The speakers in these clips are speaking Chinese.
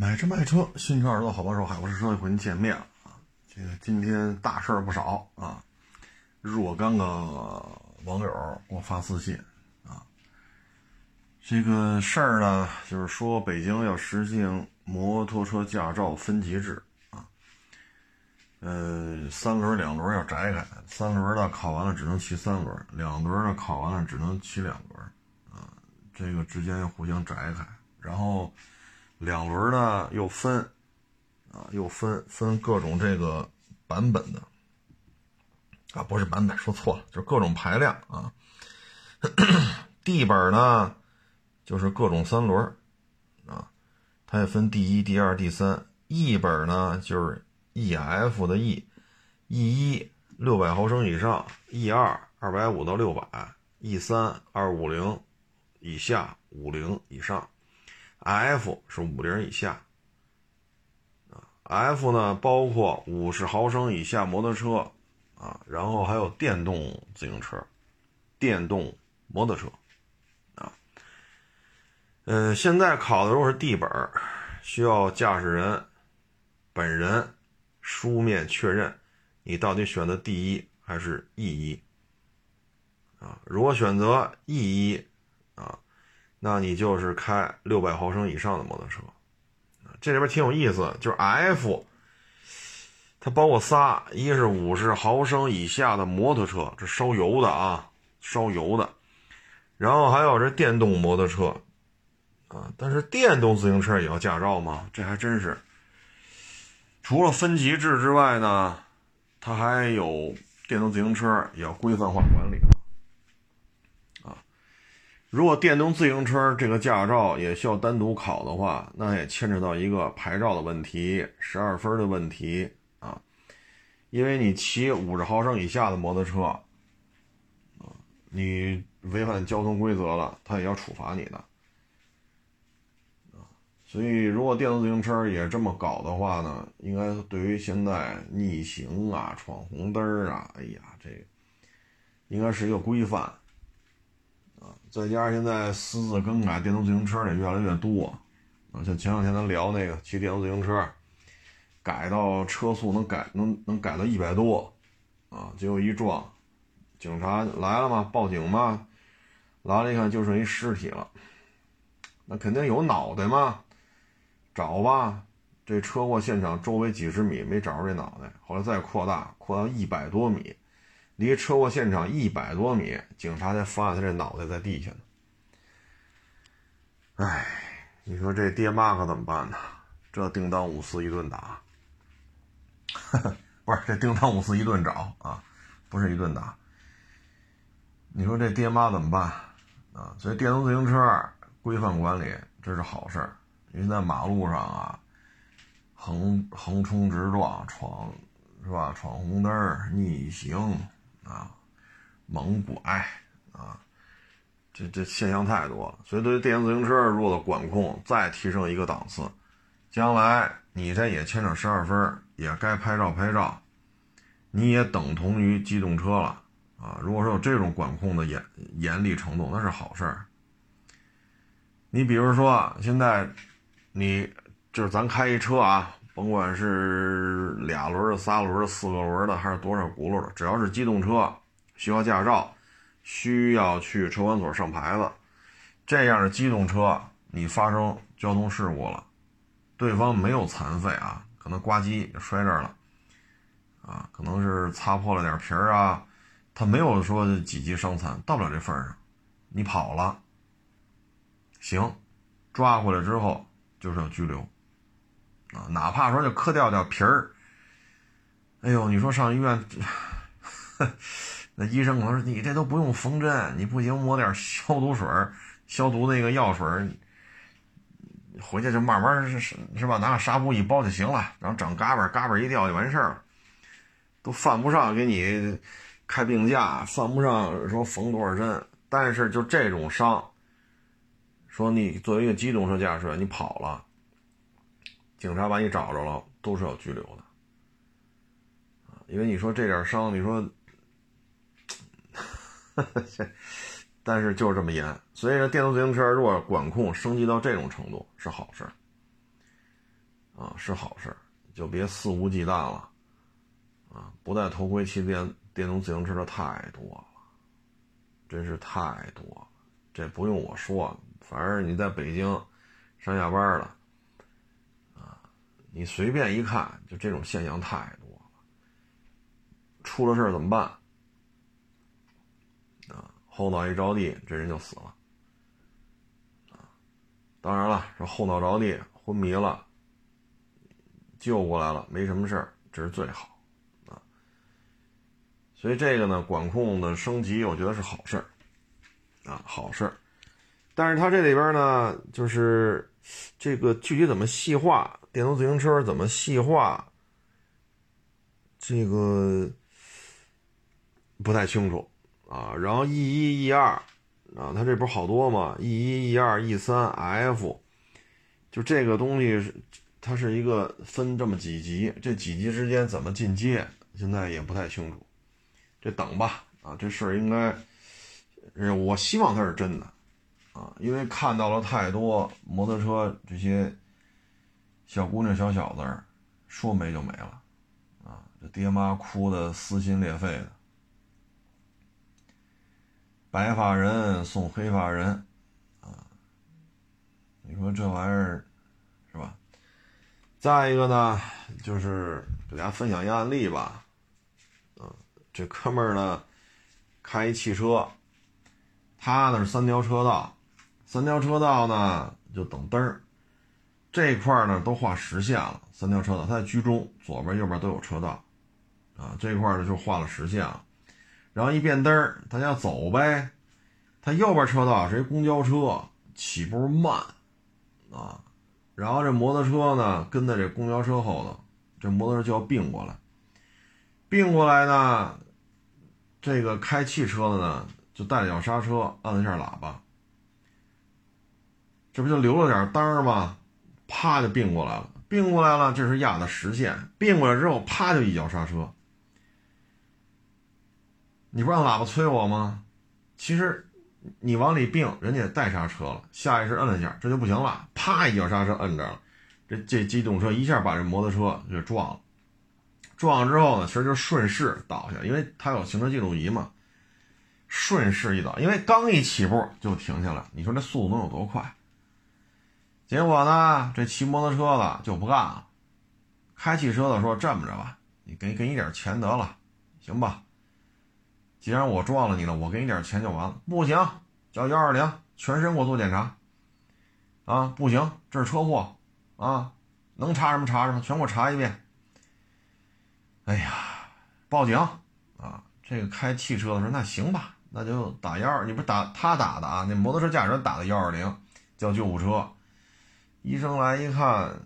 买车卖车，新车耳朵好帮手，海博士车和您见面了啊！这个今天大事儿不少啊，若干个网友给我发私信啊，这个事儿呢，就是说北京要实行摩托车驾照分级制啊，呃，三轮两轮要摘开，三轮的考完了只能骑三轮，两轮的考完了只能骑两轮啊，这个之间要互相摘开，然后。两轮呢又分，啊，又分分各种这个版本的，啊，不是版本，说错了，就是各种排量啊。D 本呢就是各种三轮，啊，它也分第一、第二、第三。E 本呢就是 EF 的 E，E 一六百毫升以上，E 二二百五到六百，E 三二五零以下五零以上。F 是五零以下，啊，F 呢包括五十毫升以下摩托车，啊，然后还有电动自行车、电动摩托车，啊，呃，现在考的如果是 D 本，需要驾驶人本人书面确认你到底选择 D 一还是 E 一，啊，如果选择 E 一，啊。那你就是开六百毫升以上的摩托车，这里边挺有意思，就是 F，它包括仨，一是五十毫升以下的摩托车，这烧油的啊，烧油的，然后还有这电动摩托车，啊，但是电动自行车也要驾照吗？这还真是，除了分级制之外呢，它还有电动自行车也要规范化管理。如果电动自行车这个驾照也需要单独考的话，那也牵扯到一个牌照的问题、十二分的问题啊。因为你骑五十毫升以下的摩托车，啊，你违反交通规则了，他也要处罚你的。所以，如果电动自行车也这么搞的话呢，应该对于现在逆行啊、闯红灯啊，哎呀，这应该是一个规范。啊再加上现在私自更改电动自行车的越来越多，啊，像前两天咱聊那个骑电动自行车，改到车速能改能能改到一百多，啊，结果一撞，警察来了嘛，报警嘛，来了一看就剩一尸体了，那肯定有脑袋嘛，找吧，这车祸现场周围几十米没找着这脑袋，后来再扩大，扩到一百多米。离车祸现场一百多米，警察才发现他这脑袋在地下呢。哎，你说这爹妈可怎么办呢？这叮当五四一顿打，不是这叮当五四一顿找啊，不是一顿打。你说这爹妈怎么办啊？所以电动自行车规范管理这是好事儿，因为在马路上啊，横横冲直撞闯是吧？闯红灯逆行。啊，猛拐啊，这这现象太多了。所以，对于电动自行车如果管控再提升一个档次，将来你这也牵扯十二分，也该拍照拍照，你也等同于机动车了啊。如果说有这种管控的严严厉程度，那是好事儿。你比如说，现在你就是咱开一车啊。甭管是俩轮的、仨轮的、四个轮的，还是多少轱辘的，只要是机动车，需要驾照，需要去车管所上牌子，这样的机动车，你发生交通事故了，对方没有残废啊，可能呱唧摔这儿了，啊，可能是擦破了点皮儿啊，他没有说几级伤残，到不了这份上，你跑了，行，抓回来之后就是要拘留。啊，哪怕说就磕掉掉皮儿，哎呦，你说上医院，那医生可能说你这都不用缝针，你不行抹点消毒水消毒那个药水回去就慢慢是是吧？拿个纱布一包就行了，然后整嘎巴嘎巴一掉就完事儿了，都犯不上给你开病假，犯不上说缝多少针。但是就这种伤，说你作为一个机动车驾驶员，你跑了。警察把你找着了，都是要拘留的，因为你说这点伤，你说，但是就是这么严，所以说电动自行车如果管控升级到这种程度是好事啊，是好事，就别肆无忌惮了，啊，不戴头盔骑电电动自行车的太多了，真是太多了，这不用我说，反正你在北京上下班了，你随便一看，就这种现象太多了，出了事怎么办？啊，后脑一着地，这人就死了，啊，当然了，说后脑着地昏迷了。救过来了，没什么事，这是最好，啊，所以这个呢，管控的升级，我觉得是好事，啊，好事。但是它这里边呢，就是这个具体怎么细化电动自行车怎么细化，这个不太清楚啊。然后 E 一 E 二啊，它这不是好多吗？E 一 E 二 E 三 F，就这个东西是。它是一个分这么几级，这几级之间怎么进阶，现在也不太清楚。这等吧，啊，这事儿应该，我希望它是真的，啊，因为看到了太多摩托车这些小姑娘、小小子说没就没了，啊，这爹妈哭的撕心裂肺的，白发人送黑发人，啊，你说这玩意儿。是吧再一个呢，就是给大家分享一个案例吧。嗯，这哥们儿呢，开一汽车，他呢是三条车道，三条车道呢就等灯儿，这块呢都画实线了。三条车道，他在居中，左边右边都有车道，啊，这块呢就画了实线了。然后一变灯儿，他要走呗，他右边车道是一公交车，起步慢，啊。然后这摩托车呢，跟在这公交车后头，这摩托车就要并过来。并过来呢，这个开汽车的呢，就带脚刹车，按了一下喇叭，这不就留了点单吗？啪就并过来了，并过来了，这是压的实线。并过来之后，啪就一脚刹车。你不让喇叭催我吗？其实。你往里并，人家也带刹车了，下意识摁了一下，这就不行了，啪一脚刹车摁这了，这这机动车一下把这摩托车就撞了，撞了之后呢，其实就顺势倒下，因为它有行车记录仪嘛，顺势一倒，因为刚一起步就停下来，你说这速度能有多快？结果呢，这骑摩托车的就不干了，开汽车的说这么着吧，你给给你点钱得了，行吧？既然我撞了你了，我给你点钱就完了。不行，叫幺二零，全身给我做检查。啊，不行，这是车祸，啊，能查什么查什么，全给我查一遍。哎呀，报警啊！这个开汽车的说，那行吧，那就打幺二，你不是打他打的啊？那摩托车驾驶员打的幺二零，叫救护车。医生来一看，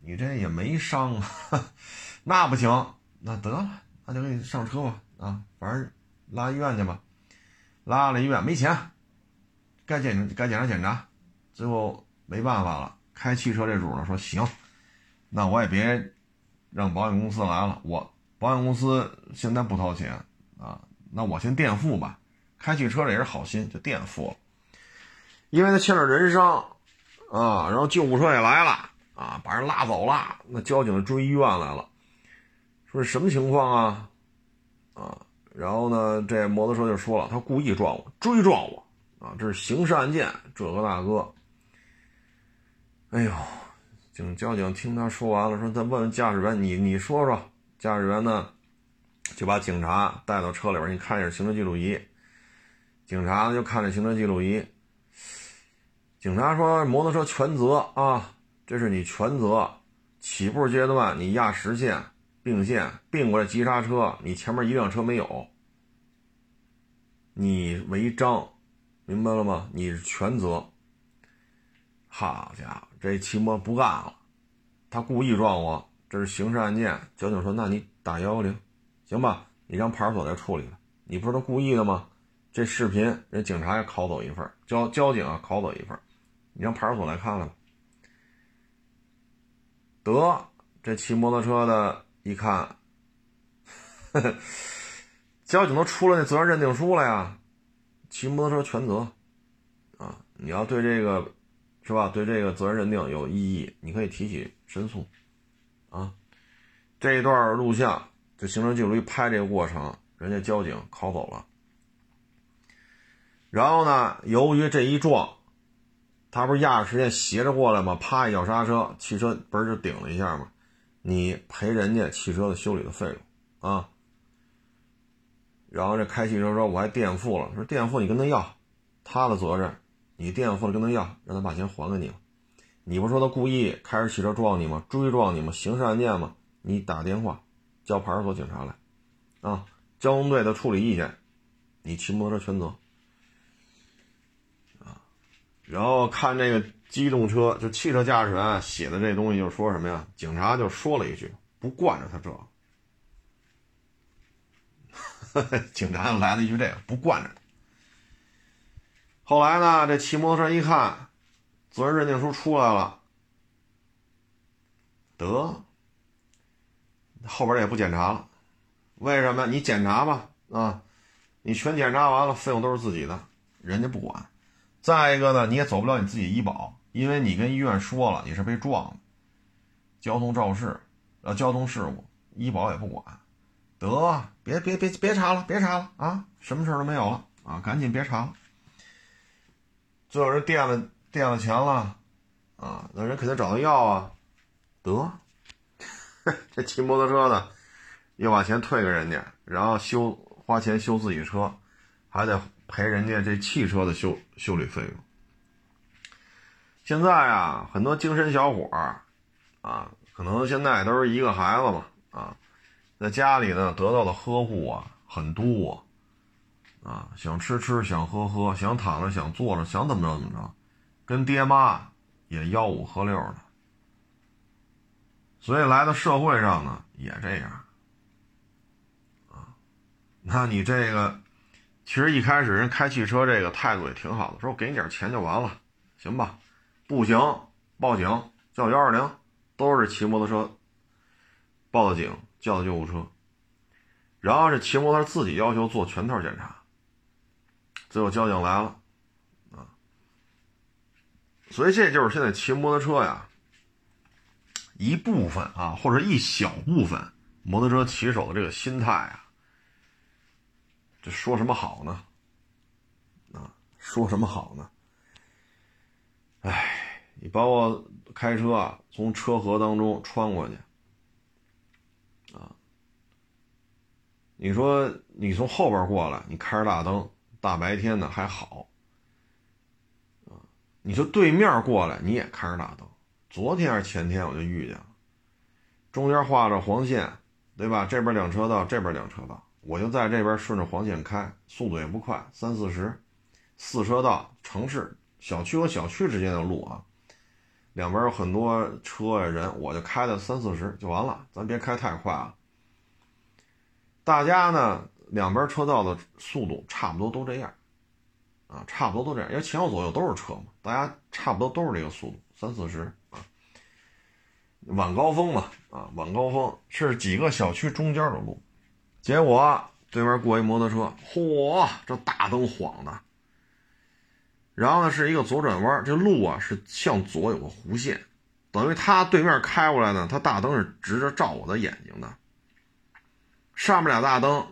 你这也没伤啊，那不行，那得了，那就给你上车吧。啊，反正拉医院去吧，拉了医院没钱，该检该检查检查，最后没办法了。开汽车这主呢说行，那我也别让保险公司来了，我保险公司现在不掏钱啊，那我先垫付吧。开汽车这也是好心，就垫付了，因为他欠着人伤啊，然后救护车也来了啊，把人拉走了，那交警追医院来了，说是什么情况啊？啊，然后呢，这摩托车就说了，他故意撞我，追撞我，啊，这是刑事案件，这个那个。哎呦，警交警听他说完了，说再问问驾驶员，你你说说，驾驶员呢，就把警察带到车里边，你看一下行车记录仪。警察就看着行车记录仪，警察说摩托车全责啊，这是你全责，起步阶段你压实线。并线并过来急刹车，你前面一辆车没有，你违章，明白了吗？你全责。好家伙，这骑摩不干了，他故意撞我，这是刑事案件。交警说：“那你打幺幺零，行吧？你让派出所来处理了。你不是他故意的吗？这视频人警察也拷走一份，交交警啊拷走一份，你让派出所来看看。得，这骑摩托车的。”一看，交警都出了那责任认定书了呀，骑摩托车全责，啊，你要对这个是吧？对这个责任认定有异议，你可以提起申诉，啊，这一段录像，这行车记录仪拍这个过程，人家交警拷走了。然后呢，由于这一撞，他不是压着时间斜着过来吗？啪一脚刹车，汽车嘣就顶了一下嘛，你赔人家汽车的修理的费用啊。然后这开汽车说我还垫付了，说垫付你跟他要，他的责任。你垫付了跟他要，让他把钱还给你了。你不说他故意开着汽车撞你吗？追撞你吗？刑事案件吗？你打电话叫派出所警察来，啊，交通队的处理意见，你骑摩托车全责。然后看这个机动车就汽车驾驶员写的这东西，就说什么呀？警察就说了一句：“不惯着他这。”警察又来了一句：“这个不惯着他。”后来呢？这骑摩托车一看，责任认定书出来了，得，后边也不检查了。为什么？你检查吧，啊，你全检查完了，费用都是自己的，人家不管。再一个呢，你也走不了你自己医保，因为你跟医院说了你是被撞的，交通肇事，呃，交通事故，医保也不管。得，别别别别查了，别查了啊，什么事都没有了啊，赶紧别查了。最后人垫了垫了钱了，啊，那人肯定找他要啊，得，这骑摩托车的又把钱退给人家，然后修花钱修自己车，还得赔人家这汽车的修修理费用。现在啊，很多精神小伙儿啊，可能现在都是一个孩子嘛，啊，在家里呢得到的呵护啊很多。啊，想吃吃，想喝喝，想躺着，想坐着，想怎么着怎么着，跟爹妈也吆五喝六的，所以来到社会上呢也这样。啊，那你这个，其实一开始人开汽车这个态度也挺好的，说我给你点钱就完了，行吧？不行，报警叫幺二零，都是骑摩托车报的警，叫的救护车，然后这骑摩托自己要求做全套检查。最后交警来了，啊，所以这就是现在骑摩托车呀，一部分啊，或者一小部分摩托车骑手的这个心态啊，这说什么好呢？啊，说什么好呢？哎，你把我开车啊，从车河当中穿过去，啊，你说你从后边过来，你开着大灯。大白天的还好，啊，你说对面过来你也开着大灯，昨天还是前天我就遇见了，中间画着黄线，对吧？这边两车道，这边两车道，我就在这边顺着黄线开，速度也不快，三四十，四车道，城市小区和小区之间的路啊，两边有很多车呀人，我就开的三四十就完了，咱别开太快啊。大家呢？两边车道的速度差不多都这样，啊，差不多都这样，因为前后左右都是车嘛，大家差不多都是这个速度，三四十啊。晚高峰嘛，啊，晚高峰是几个小区中间的路，结果对面过一摩托车，嚯，这大灯晃的，然后呢是一个左转弯，这路啊是向左有个弧线，等于他对面开过来呢，他大灯是直着照我的眼睛的，上面俩大灯。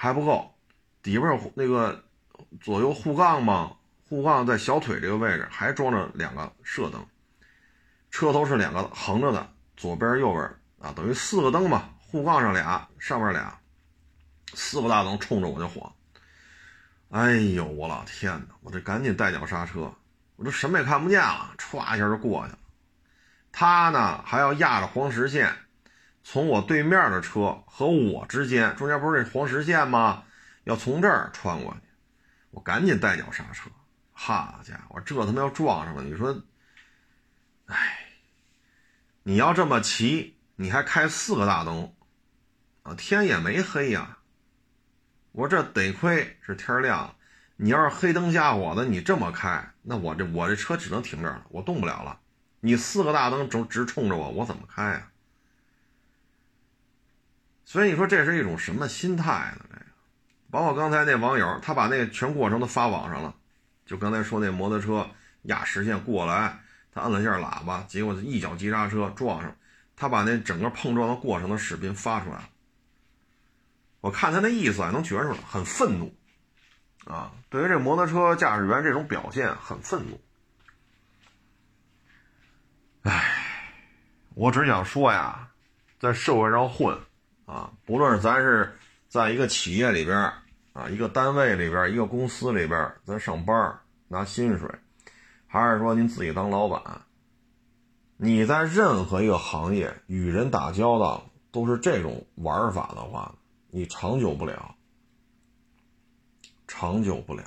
还不够，底边有那个左右护杠嘛，护杠在小腿这个位置还装着两个射灯，车头是两个横着的，左边右边啊，等于四个灯嘛，护杠上俩，上面俩，四个大灯冲着我就晃，哎呦我老天哪，我这赶紧带脚刹车，我这什么也看不见了，歘一下就过去了，他呢还要压着黄实线。从我对面的车和我之间，中间不是这黄实线吗？要从这儿穿过去，我赶紧带脚刹车。好家伙，这他妈要撞上了！你说，哎，你要这么骑，你还开四个大灯，啊，天也没黑呀。我这得亏是天亮，你要是黑灯瞎火的，你这么开，那我这我这车只能停这儿了，我动不了了。你四个大灯直直冲着我，我怎么开啊？所以你说这是一种什么心态呢？这个，包括刚才那网友，他把那个全过程都发网上了，就刚才说那摩托车压实线过来，他按了一下喇叭，结果一脚急刹车撞上，他把那整个碰撞的过程的视频发出来了。我看他那意思啊，能觉出来，很愤怒啊！对于这摩托车驾驶员这种表现，很愤怒。唉，我只想说呀，在社会上混啊，不论是咱是在一个企业里边啊，一个单位里边，一个公司里边，咱上班拿薪水，还是说您自己当老板，你在任何一个行业与人打交道都是这种玩法的话。你长久不了，长久不了，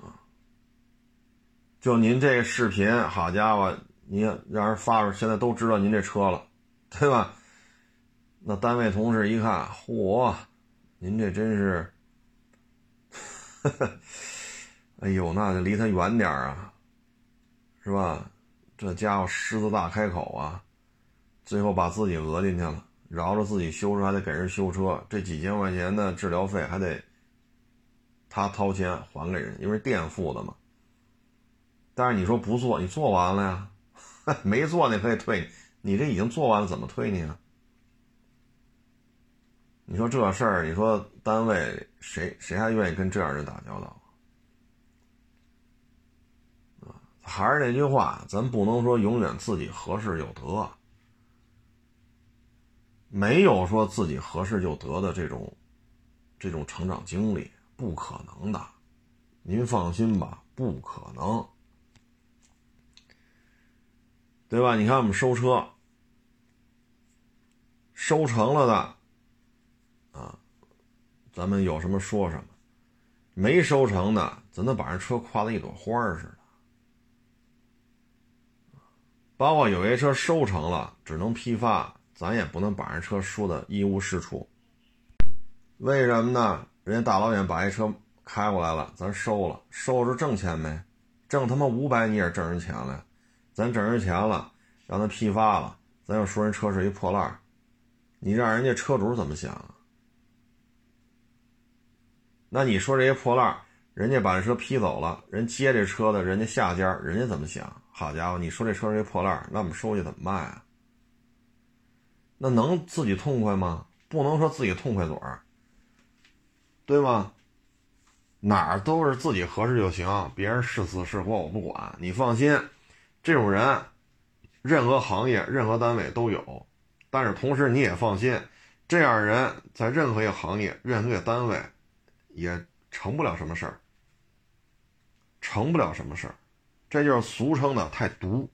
啊！就您这视频，好家伙，您让人发出，现在都知道您这车了，对吧？那单位同事一看，嚯，您这真是，哎呦，那就离他远点啊，是吧？这家伙狮子大开口啊，最后把自己讹进去了。饶着自己修车还得给人修车，这几千块钱的治疗费还得他掏钱还给人，因为垫付的嘛。但是你说不做，你做完了呀，没做你可以退你，这已经做完了，怎么退你啊？你说这事儿，你说单位谁谁还愿意跟这样人打交道？还是那句话，咱不能说永远自己合适就得。没有说自己合适就得的这种，这种成长经历，不可能的。您放心吧，不可能，对吧？你看我们收车，收成了的，啊，咱们有什么说什么；没收成的，咱都把人车夸的一朵花似的。包括有些车收成了，只能批发。咱也不能把人车说的一无是处，为什么呢？人家大老远把一车开过来了，咱收了，收着挣钱没？挣他妈五百你也挣人钱了，咱挣人钱了，让他批发了，咱又说人车是一破烂你让人家车主怎么想？那你说这些破烂人家把这车批走了，人接这车的人家下家，人家怎么想？好家伙，你说这车是一破烂那我们收去怎么卖啊？那能自己痛快吗？不能说自己痛快嘴儿，对吗？哪儿都是自己合适就行，别人是死是活我不管。你放心，这种人，任何行业、任何单位都有。但是同时你也放心，这样人在任何一个行业、任何一个单位，也成不了什么事儿，成不了什么事儿。这就是俗称的太毒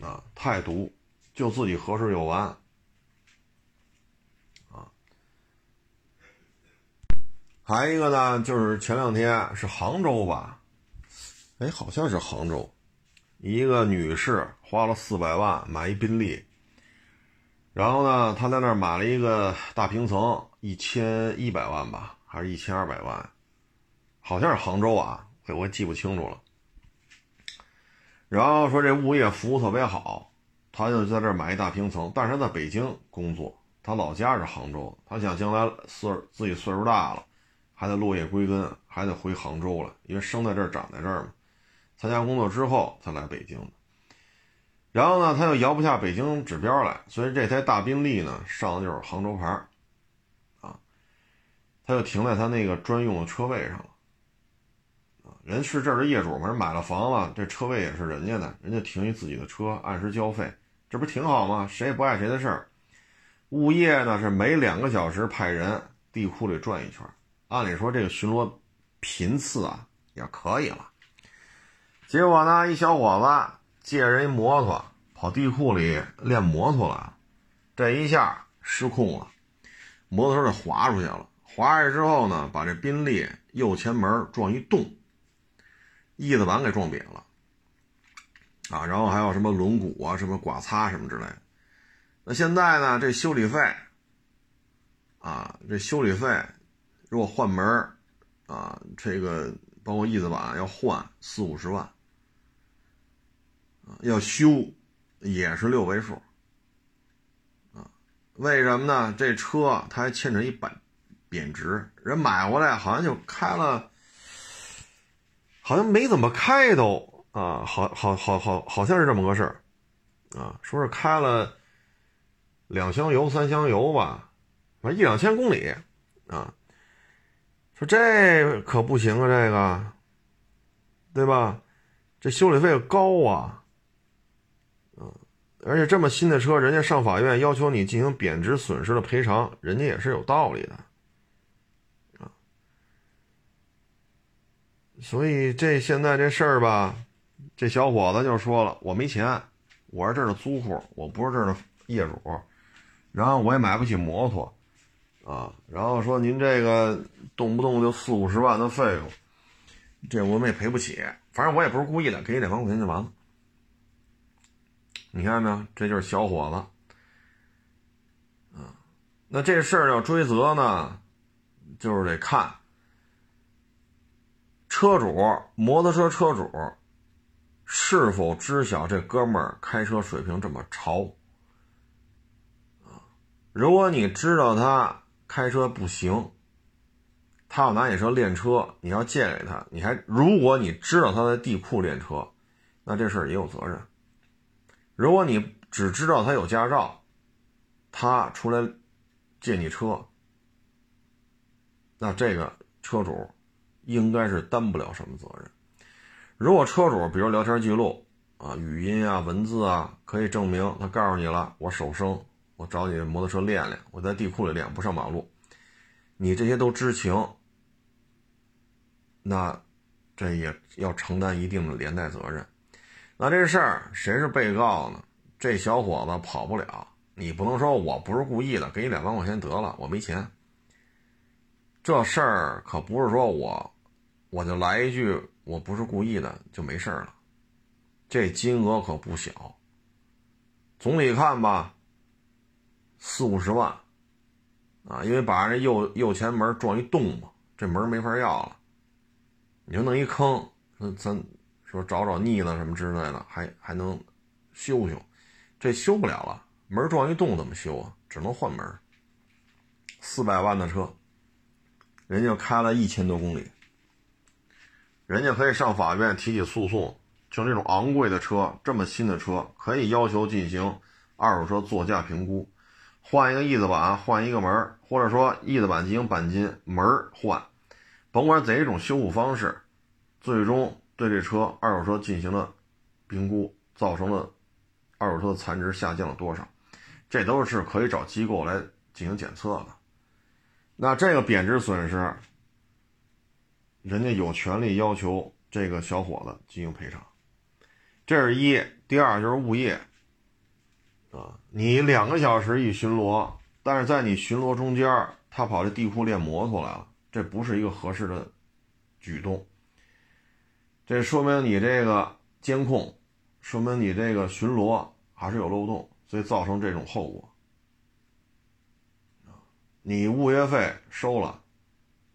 啊，太毒。就自己合适就完，啊，还一个呢，就是前两天是杭州吧，哎，好像是杭州，一个女士花了四百万买一宾利，然后呢，她在那儿买了一个大平层，一千一百万吧，还是一千二百万，好像是杭州啊，我也记不清楚了。然后说这物业服务特别好。他就在这儿买一大平层，但是他在北京工作，他老家是杭州。他想将来岁自己岁数大了，还得落叶归根，还得回杭州了，因为生在这儿长在这儿嘛。参加工作之后才来北京的。然后呢，他又摇不下北京指标来，所以这台大宾利呢上的就是杭州牌啊。他就停在他那个专用的车位上了。人是这儿的业主嘛，人买了房了，这车位也是人家的，人家停一自己的车，按时交费。这不挺好吗？谁也不碍谁的事儿。物业呢是每两个小时派人地库里转一圈，按理说这个巡逻频次啊也可以了。结果呢，一小伙子借人一摩托跑地库里练摩托了，这一下失控了，摩托车就滑出去了。滑下去之后呢，把这宾利右前门撞一洞，翼子板给撞瘪了。啊，然后还有什么轮毂啊，什么刮擦什么之类的。那现在呢，这修理费，啊，这修理费，如果换门啊，这个包括翼子板要换四五十万，要修也是六位数，啊，为什么呢？这车它还欠着一贬贬值，人买回来好像就开了，好像没怎么开都。啊，好好好好好像是这么个事儿，啊，说是开了两箱油、三箱油吧，反正一两千公里，啊，说这可不行啊，这个，对吧？这修理费高啊，嗯，而且这么新的车，人家上法院要求你进行贬值损失的赔偿，人家也是有道理的，啊，所以这现在这事儿吧。这小伙子就说了：“我没钱，我是这儿的租户，我不是这儿的业主，然后我也买不起摩托，啊，然后说您这个动不动就四五十万的费用，这我们也赔不起。反正我也不是故意的，给你两万块钱就完了。你看没有？这就是小伙子，啊，那这事儿要追责呢，就是得看车主，摩托车车主。”是否知晓这哥们儿开车水平这么潮？如果你知道他开车不行，他要拿你车练车，你要借给他，你还如果你知道他在地库练车，那这事儿也有责任。如果你只知道他有驾照，他出来借你车，那这个车主应该是担不了什么责任。如果车主，比如聊天记录啊、语音啊、文字啊，可以证明他告诉你了，我手生，我找你摩托车练练，我在地库里练，不上马路，你这些都知情，那这也要承担一定的连带责任。那这事儿谁是被告呢？这小伙子跑不了，你不能说我不是故意的，给你两万块钱得了，我没钱。这事儿可不是说我我就来一句。我不是故意的，就没事了。这金额可不小。总体看吧，四五十万，啊，因为把人右右前门撞一洞嘛，这门没法要了。你就弄一坑，说咱说找找腻子什么之类的，还还能修修，这修不了了。门撞一洞怎么修啊？只能换门。四百万的车，人家开了一千多公里。人家可以上法院提起诉讼，就这种昂贵的车，这么新的车，可以要求进行二手车作价评估，换一个翼子板，换一个门，或者说翼子板进行钣金，门换，甭管怎一种修复方式，最终对这车二手车进行了评估，造成了二手车的残值下降了多少，这都是可以找机构来进行检测的。那这个贬值损失。人家有权利要求这个小伙子进行赔偿，这是一。第二就是物业，啊，你两个小时一巡逻，但是在你巡逻中间，他跑这地库练摩托来了，这不是一个合适的举动。这说明你这个监控，说明你这个巡逻还是有漏洞，所以造成这种后果。你物业费收了，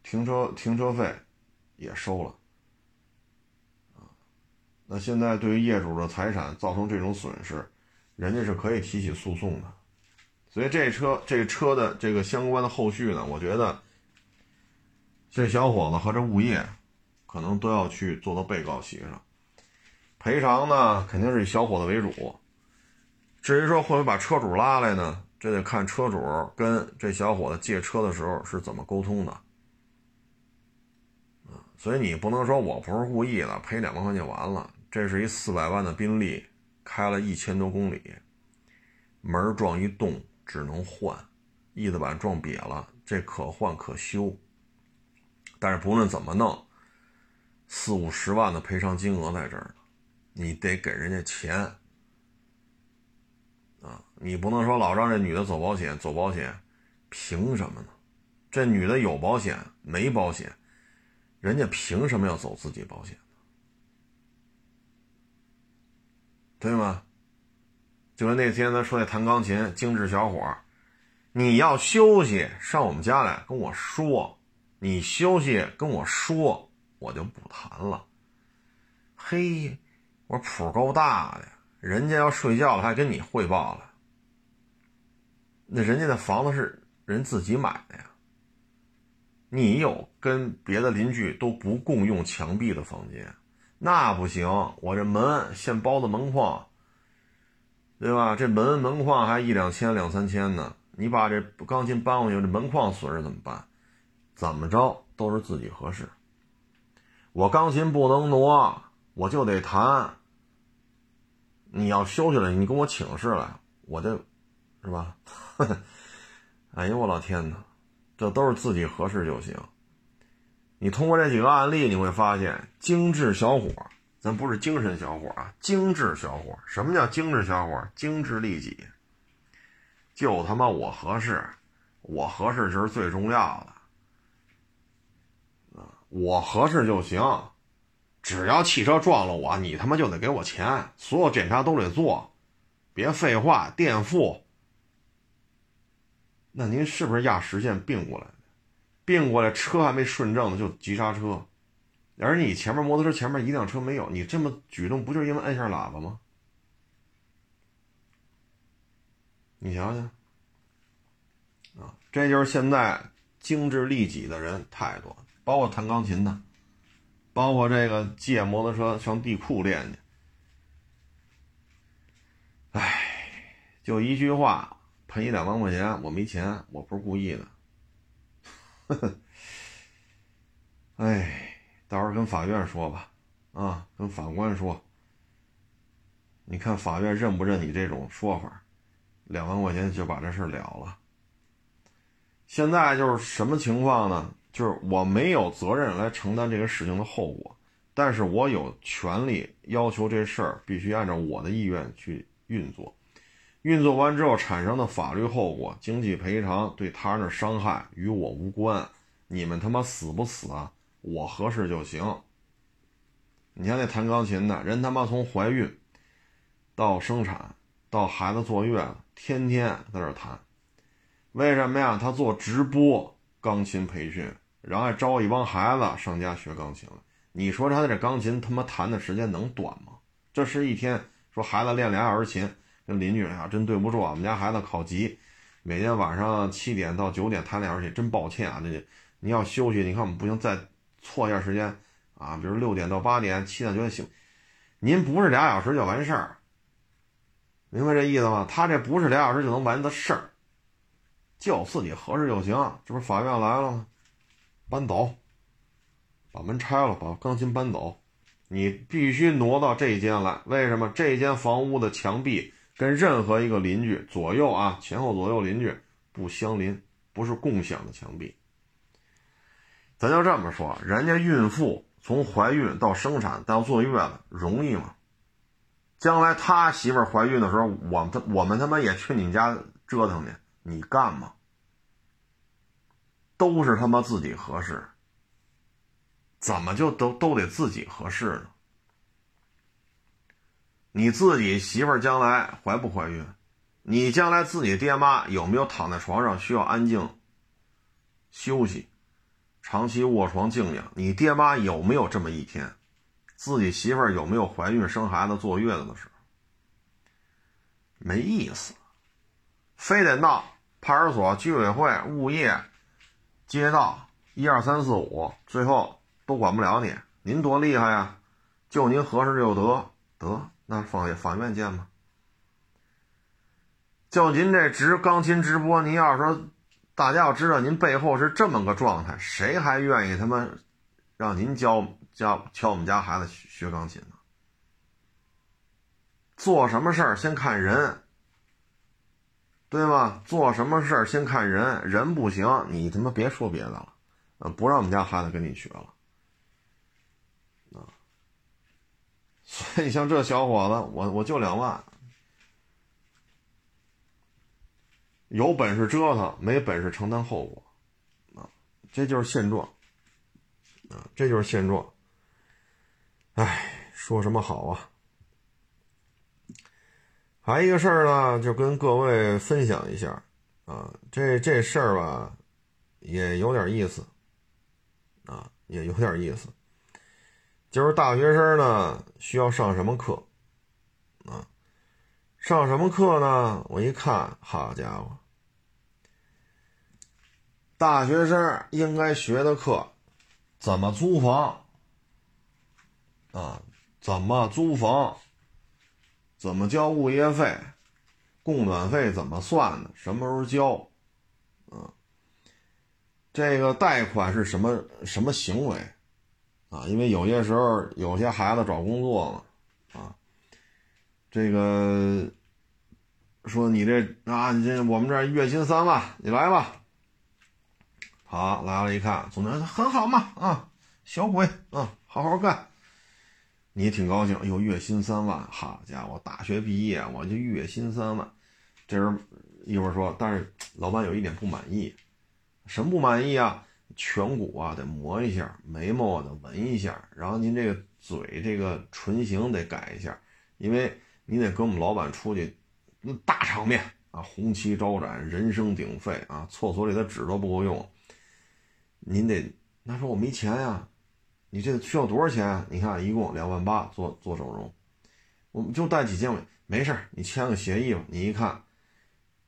停车停车费。也收了，啊，那现在对于业主的财产造成这种损失，人家是可以提起诉讼的，所以这车这车的这个相关的后续呢，我觉得这小伙子和这物业可能都要去坐到被告席上，赔偿呢肯定是以小伙子为主，至于说会不会把车主拉来呢，这得看车主跟这小伙子借车的时候是怎么沟通的。所以你不能说我不是故意的，赔两万块钱就完了。这是一四百万的宾利，开了一千多公里，门撞一洞只能换，翼子板撞瘪了，这可换可修。但是不论怎么弄，四五十万的赔偿金额在这儿呢，你得给人家钱啊！你不能说老让这女的走保险，走保险，凭什么呢？这女的有保险没保险？人家凭什么要走自己保险呢？对吗？就跟那天咱说那弹钢琴精致小伙你要休息上我们家来跟我说，你休息跟我说，我就不弹了。嘿，我谱够大的，人家要睡觉了还跟你汇报了，那人家的房子是人自己买的呀。你有跟别的邻居都不共用墙壁的房间，那不行，我这门现包的门框，对吧？这门门框还一两千两三千呢，你把这钢琴搬过去，这门框损失怎么办？怎么着都是自己合适。我钢琴不能挪，我就得弹。你要休息了，你跟我请示来，我这，是吧？哎呦我老天哪，这都是自己合适就行。你通过这几个案例，你会发现，精致小伙，咱不是精神小伙啊，精致小伙。什么叫精致小伙？精致利己，就他妈我合适，我合适就是最重要的，我合适就行。只要汽车撞了我，你他妈就得给我钱，所有检查都得做，别废话，垫付。那您是不是压实线并过来的？并过来，车还没顺正呢，就急刹车，而你前面摩托车前面一辆车没有，你这么举动不就是因为按下喇叭吗？你想想，啊，这就是现在精致利己的人太多，包括弹钢琴的，包括这个借摩托车上地库练去。哎，就一句话，赔一两万块钱，我没钱，我不是故意的。呵呵，哎，到时候跟法院说吧，啊，跟法官说，你看法院认不认你这种说法？两万块钱就把这事了了。现在就是什么情况呢？就是我没有责任来承担这个事情的后果，但是我有权利要求这事儿必须按照我的意愿去运作。运作完之后产生的法律后果、经济赔偿对他人的伤害与我无关，你们他妈死不死啊？我合适就行。你看那弹钢琴的人，他妈从怀孕到生产到孩子坐月子，天天在这弹。为什么呀？他做直播钢琴培训，然后还招一帮孩子上家学钢琴。你说他这钢琴他妈弹的时间能短吗？这是一天说孩子练俩小时琴。跟邻居啊，真对不住啊，我们家孩子考级，每天晚上七点到九点弹两小时，真抱歉啊，这你要休息，你看我们不行，再错一下时间啊，比如六点到八点，七点九点醒，您不是俩小时就完事儿，明白这意思吗？他这不是俩小时就能完的事儿，就自己合适就行。这不是法院来了吗？搬走，把门拆了，把钢琴搬走，你必须挪到这间来。为什么？这间房屋的墙壁。跟任何一个邻居左右啊，前后左右邻居不相邻，不是共享的墙壁。咱就这么说，人家孕妇从怀孕到生产到坐月子容易吗？将来他媳妇怀孕的时候，我他我们他妈也去你家折腾去，你干吗？都是他妈自己合适，怎么就都都得自己合适呢？你自己媳妇儿将来怀不怀孕？你将来自己爹妈有没有躺在床上需要安静休息、长期卧床静养？你爹妈有没有这么一天？自己媳妇儿有没有怀孕、生孩子、坐月子的时候？没意思，非得闹派出所、居委会、物业、街道一二三四五，最后都管不了你。您多厉害呀！就您合适就得得。那法法院见吧。就您这直钢琴直播，您要是说大家要知道您背后是这么个状态，谁还愿意他妈让您教教教我们家孩子学钢琴呢？做什么事儿先看人，对吗？做什么事儿先看人，人不行，你他妈别说别的了，呃，不让我们家孩子跟你学了。所以像这小伙子，我我就两万，有本事折腾，没本事承担后果，啊，这就是现状，啊，这就是现状。哎，说什么好啊？还一个事儿呢，就跟各位分享一下，啊，这这事儿吧，也有点意思，啊，也有点意思。就是大学生呢，需要上什么课啊？上什么课呢？我一看，好家伙，大学生应该学的课，怎么租房？啊，怎么租房，怎么交物业费，供暖费怎么算的，什么时候交，啊，这个贷款是什么什么行为，啊，因为有些时候有些孩子找工作嘛，啊，这个说你这啊，你这我们这月薪三万，你来吧。好，来了，一看，总监很好嘛，啊，小鬼，啊，好好干。你挺高兴，哎呦，月薪三万，好家伙，大学毕业我就月薪三万。这人一会儿说，但是老板有一点不满意，什么不满意啊？颧骨啊得磨一下，眉毛得纹一下，然后您这个嘴这个唇形得改一下，因为你得跟我们老板出去，大场面啊，红旗招展，人声鼎沸啊，厕所里的纸都不够用。您得，那说我没钱呀，你这需要多少钱？啊你看一共两万八做做整容，我们就贷几千块，没事你签个协议吧。你一看，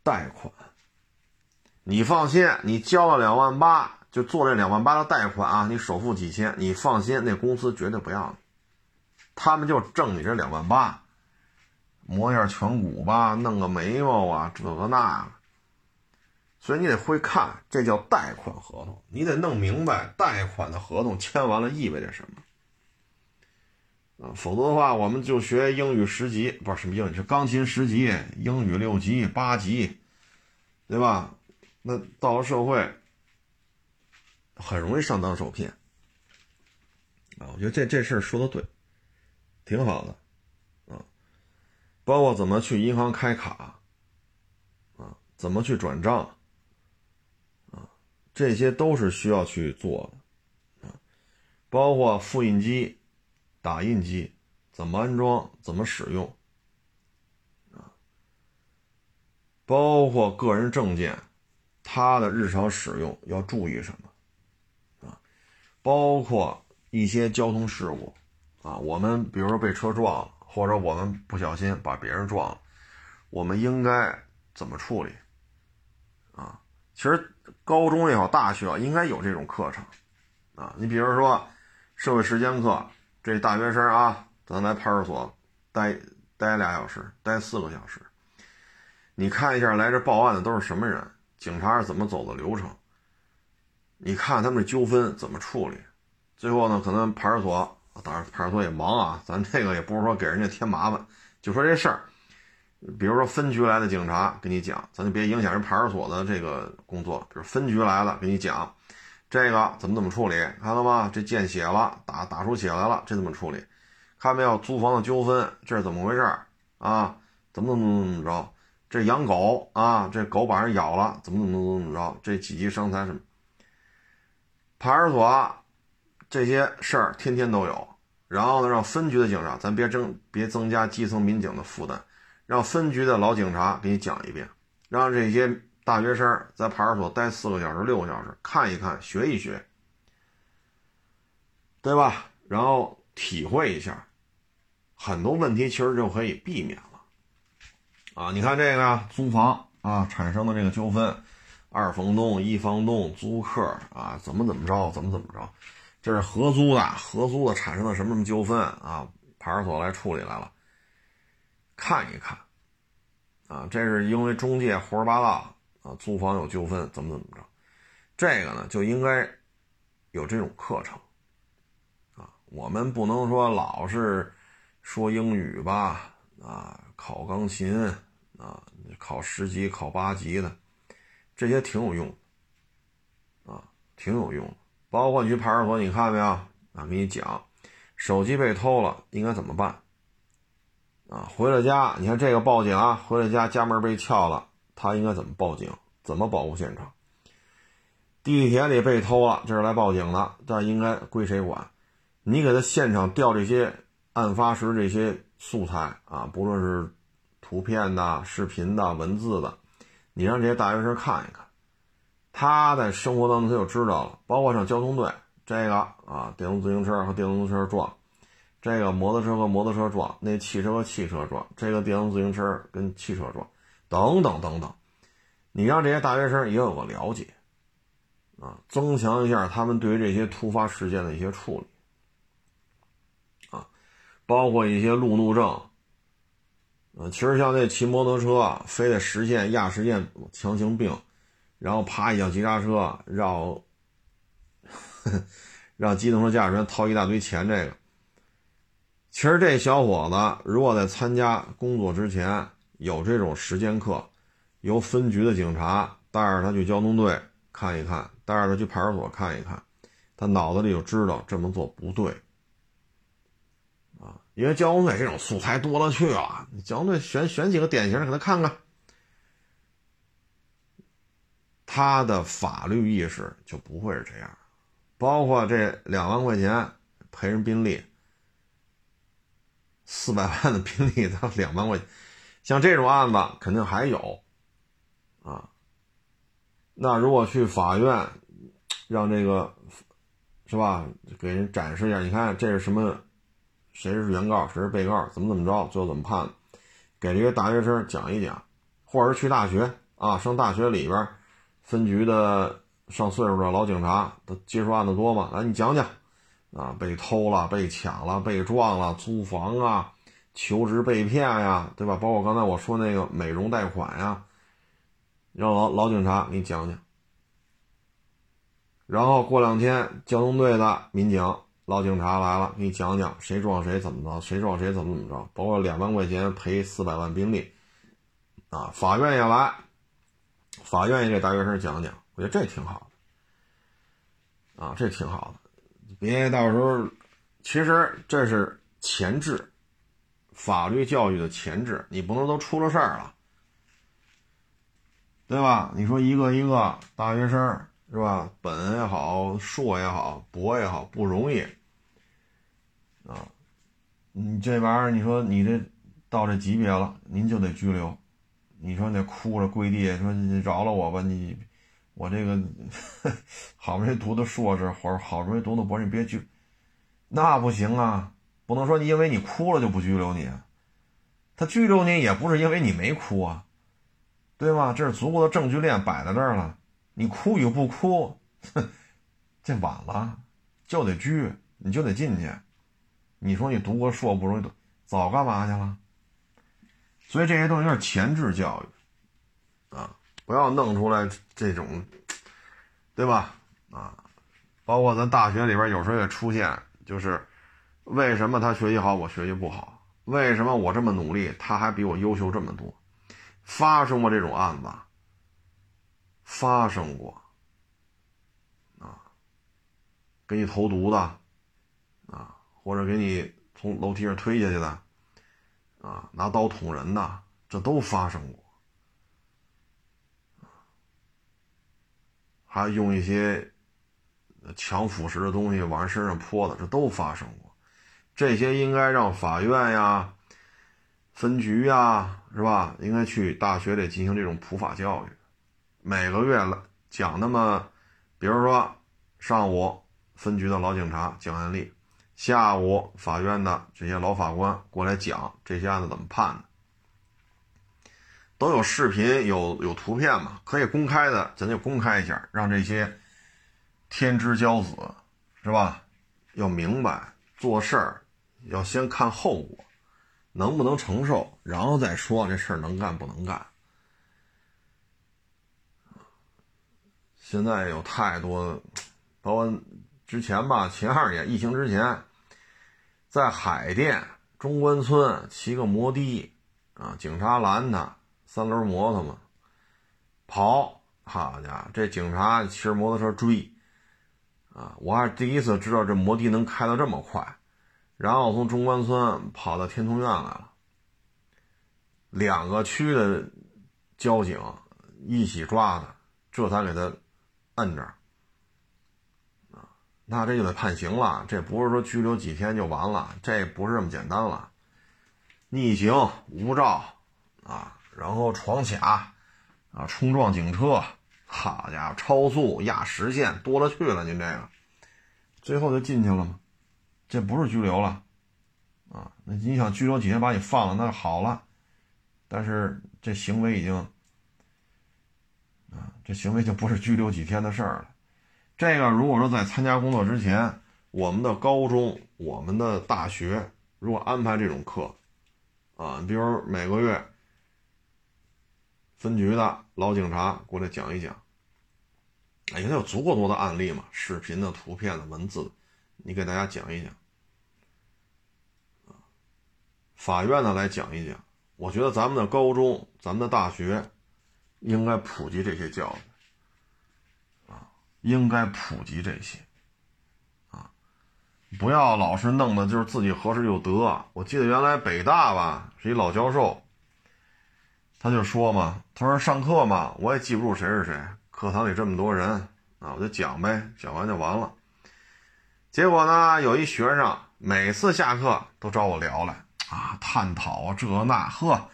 贷款，你放心，你交了两万八，就做这两万八的贷款啊，你首付几千，你放心，那公司绝对不要你，他们就挣你这两万八，磨一下颧骨吧，弄个眉毛啊，这个那个。所以你得会看，这叫贷款合同。你得弄明白贷款的合同签完了意味着什么啊，否则的话，我们就学英语十级，不是什么英语，是钢琴十级、英语六级、八级，对吧？那到了社会，很容易上当受骗啊。我觉得这这事儿说的对，挺好的啊。包括怎么去银行开卡啊，怎么去转账啊。这些都是需要去做的啊，包括复印机、打印机怎么安装、怎么使用啊，包括个人证件，它的日常使用要注意什么？包括一些交通事故啊，我们比如说被车撞了，或者我们不小心把别人撞了，我们应该怎么处理啊？其实。高中也好，大学应该有这种课程，啊，你比如说社会实践课，这大学生啊，咱来派出所待待俩小时，待四个小时，你看一下来这报案的都是什么人，警察是怎么走的流程，你看他们这纠纷怎么处理，最后呢，可能派出所，当然派出所也忙啊，咱这个也不是说给人家添麻烦，就说这事儿。比如说分局来的警察给你讲，咱就别影响人派出所的这个工作。比如分局来了给你讲，这个怎么怎么处理，看到吗？这见血了，打打出血来了，这怎么处理？看没有？租房的纠纷，这是怎么回事啊？怎么怎么怎么着？这养狗啊，这狗把人咬了，怎么怎么怎么怎么着？这几级伤残什么？派出所这些事儿天天都有。然后呢，让分局的警察，咱别增别增加基层民警的负担。让分局的老警察给你讲一遍，让这些大学生在派出所待四个小时、六个小时，看一看、学一学，对吧？然后体会一下，很多问题其实就可以避免了。啊，你看这个租房啊产生的这个纠纷，二房东、一房东、租客啊，怎么怎么着，怎么怎么着，这是合租的，合租的产生了什么什么纠纷啊？派出所来处理来了。看一看，啊，这是因为中介胡说八道啊，租房有纠纷，怎么怎么着？这个呢就应该有这种课程，啊，我们不能说老是说英语吧，啊，考钢琴啊，考十级、考八级的，这些挺有用，啊，挺有用。包括你去派出所，你看没有？啊，给你讲，手机被偷了应该怎么办？啊，回了家，你看这个报警啊，回了家家门被撬了，他应该怎么报警？怎么保护现场？地铁里被偷了，这是来报警的，但应该归谁管？你给他现场调这些案发时这些素材啊，不论是图片的、视频的、文字的，你让这些大学生看一看，他在生活当中他就知道了。包括上交通队，这个啊，电动自行车和电动自行车撞。这个摩托车和摩托车撞，那汽车和汽车撞，这个电动自行车跟汽车撞，等等等等，你让这些大学生也有个了解，啊，增强一下他们对于这些突发事件的一些处理，啊，包括一些路怒症。嗯，其实像那骑摩托车非得实现压实线强行并，然后啪一脚急刹车，绕让机动车驾驶员掏一大堆钱，这个。其实这小伙子如果在参加工作之前有这种实践课，由分局的警察带着他去交通队看一看，带着他去派出所看一看，他脑子里就知道这么做不对。因为交通队这种素材多了去了，你交通队选选几个典型的给他看看，他的法律意识就不会是这样。包括这两万块钱赔人宾利，四百万的宾利他两万块钱，像这种案子肯定还有啊。那如果去法院，让这个是吧，给人展示一下，你看这是什么？谁是原告，谁是被告，怎么怎么着，最后怎么判？给这些大学生讲一讲，或者是去大学啊，上大学里边分局的上岁数的老警察，他接触案子多嘛？来，你讲讲啊，被偷了，被抢了，被撞了，租房啊，求职被骗呀，对吧？包括刚才我说那个美容贷款呀，让老老警察给你讲讲。然后过两天，交通队的民警。老警察来了，给你讲讲谁撞谁怎么着，谁撞谁怎么怎么着，包括两万块钱赔四百万宾利，啊，法院也来，法院也给大学生讲讲，我觉得这挺好的，啊，这挺好的，别到时候，其实这是前置，法律教育的前置，你不能都出了事儿了，对吧？你说一个一个大学生是吧，本也好，硕也好，博也好，不容易。啊，你这玩意儿，你说你这到这级别了，您就得拘留。你说那哭着跪地说你饶了我吧，你我这个 好不容易读的硕士，或者好不容易读的博士，你别拘，那不行啊，不能说因为你哭了就不拘留你。他拘留你也不是因为你没哭啊，对吗？这是足够的证据链摆在这儿了，你哭与不哭，哼这晚了就得拘，你就得进去。你说你读过硕不容易读，早干嘛去了？所以这些东西是前置教育，啊，不要弄出来这种，对吧？啊，包括咱大学里边有时候也出现，就是为什么他学习好，我学习不好？为什么我这么努力，他还比我优秀这么多？发生过这种案子，发生过，啊，给你投毒的。或者给你从楼梯上推下去的，啊，拿刀捅人的，这都发生过。还用一些强腐蚀的东西往人身上泼的，这都发生过。这些应该让法院呀、分局呀，是吧？应该去大学里进行这种普法教育，每个月来讲那么，比如说上午分局的老警察讲案例。下午，法院的这些老法官过来讲这些案子怎么判的，都有视频、有有图片嘛，可以公开的，咱就公开一下，让这些天之骄子，是吧？要明白做事儿要先看后果，能不能承受，然后再说这事儿能干不能干。现在有太多，包括之前吧，秦二爷疫情之前。在海淀中关村骑个摩的，啊，警察拦他，三轮摩托嘛，跑，好家伙，这警察骑着摩托车追，啊，我还是第一次知道这摩的能开到这么快，然后从中关村跑到天通苑来了，两个区的交警一起抓他，这才给他摁着。那这就得判刑了，这不是说拘留几天就完了，这不是这么简单了。逆行、无照啊，然后闯卡啊，冲撞警车，好家伙，超速、压实线，多了去了。您这个，最后就进去了吗？这不是拘留了啊？那你想拘留几天把你放了，那好了，但是这行为已经啊，这行为就不是拘留几天的事儿了。这个如果说在参加工作之前，我们的高中、我们的大学如果安排这种课，啊，比如每个月分局的老警察过来讲一讲，哎，他有足够多的案例嘛，视频的、图片的、文字，你给大家讲一讲，法院的来讲一讲。我觉得咱们的高中、咱们的大学应该普及这些教育，应该普及这些。啊不要老是弄的，就是自己合适就得。我记得原来北大吧是一老教授，他就说嘛，他说上课嘛，我也记不住谁是谁，课堂里这么多人啊，我就讲呗，讲完就完了。结果呢，有一学生每次下课都找我聊来啊，探讨这那，呵，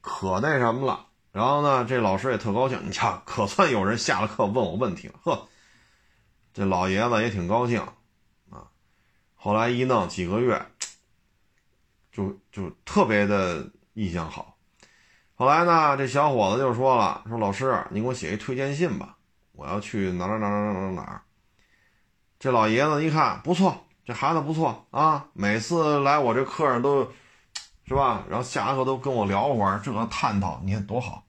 可那什么了。然后呢，这老师也特高兴，你瞧，可算有人下了课问我问题了，呵。这老爷子也挺高兴，啊，后来一弄几个月，就就特别的印象好。后来呢，这小伙子就说了：“说老师，你给我写一推荐信吧，我要去哪哪哪哪哪哪哪。”这老爷子一看不错，这孩子不错啊，每次来我这课上都，是吧？然后下课都跟我聊会儿，这个探讨，你看多好。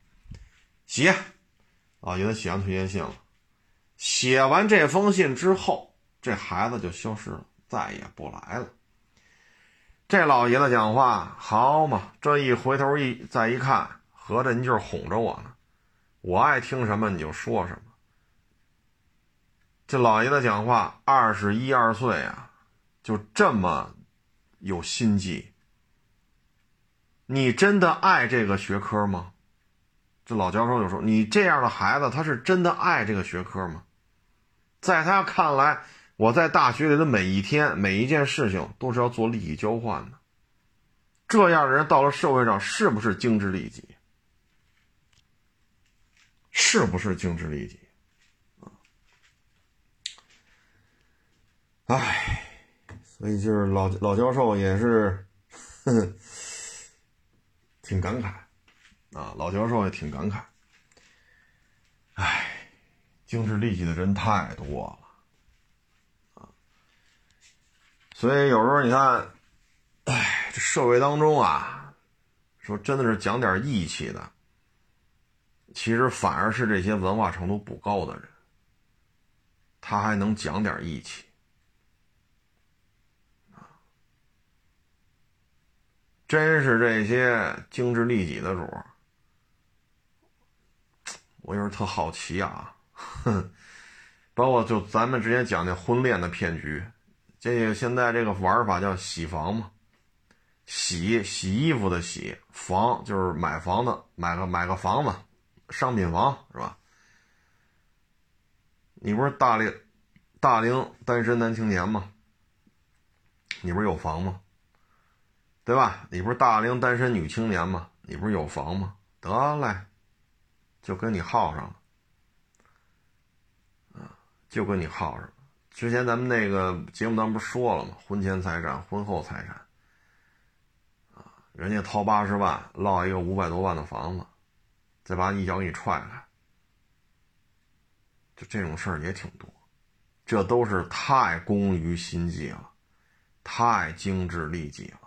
写，啊，给他写完推荐信了。写完这封信之后，这孩子就消失了，再也不来了。这老爷子讲话好嘛？这一回头一再一看，合着您就是哄着我呢。我爱听什么你就说什么。这老爷子讲话，二十一二岁啊，就这么有心计。你真的爱这个学科吗？这老教授就说：“你这样的孩子，他是真的爱这个学科吗？”在他看来，我在大学里的每一天、每一件事情都是要做利益交换的。这样的人到了社会上，是不是精致利己？是不是精致利己？啊，唉，所以就是老老教授也是，挺感慨啊。老教授也挺感慨，唉。精致利己的人太多了，啊，所以有时候你看，哎，这社会当中啊，说真的是讲点义气的，其实反而是这些文化程度不高的人，他还能讲点义气，真是这些精致利己的主我有时特好奇啊。哼，包括就咱们之前讲的婚恋的骗局，这个现在这个玩法叫洗房嘛，洗洗衣服的洗房就是买房子，买个买个房子，商品房是吧？你不是大龄大龄单身男青年吗？你不是有房吗？对吧？你不是大龄单身女青年吗？你不是有房吗？得嘞，就跟你耗上了。就跟你耗上了。之前咱们那个节目当不是说了吗？婚前财产、婚后财产，啊，人家掏八十万落一个五百多万的房子，再把你一脚给你踹开，就这种事儿也挺多。这都是太工于心计了，太精致利己了。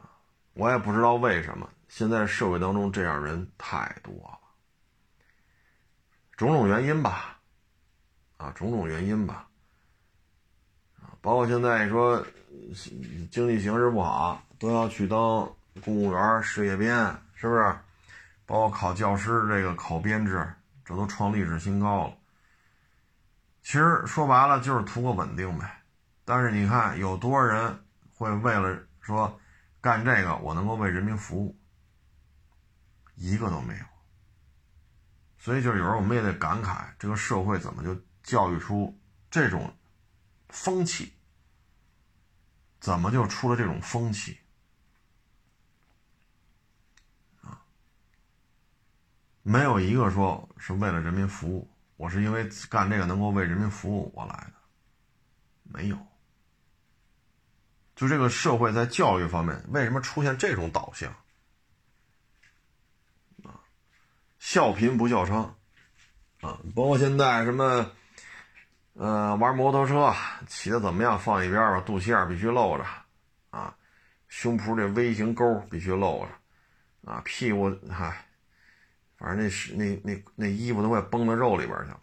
啊，我也不知道为什么现在社会当中这样人太多了。种种原因吧，啊，种种原因吧，啊，包括现在说经济形势不好，都要去当公务员、事业编，是不是？包括考教师这个考编制，这都创历史新高了。其实说白了就是图个稳定呗。但是你看，有多少人会为了说干这个，我能够为人民服务？一个都没有。所以，就是有时候我们也得感慨，这个社会怎么就教育出这种风气？怎么就出了这种风气？啊，没有一个说是为了人民服务，我是因为干这个能够为人民服务我来的，没有。就这个社会在教育方面，为什么出现这种导向？啊笑贫不笑娼，啊，包括现在什么，呃，玩摩托车骑的怎么样？放一边吧，肚脐眼必须露着，啊，胸脯这 V 型沟必须露着，啊，屁股嗨，反正那是那那那衣服都快崩到肉里边去了。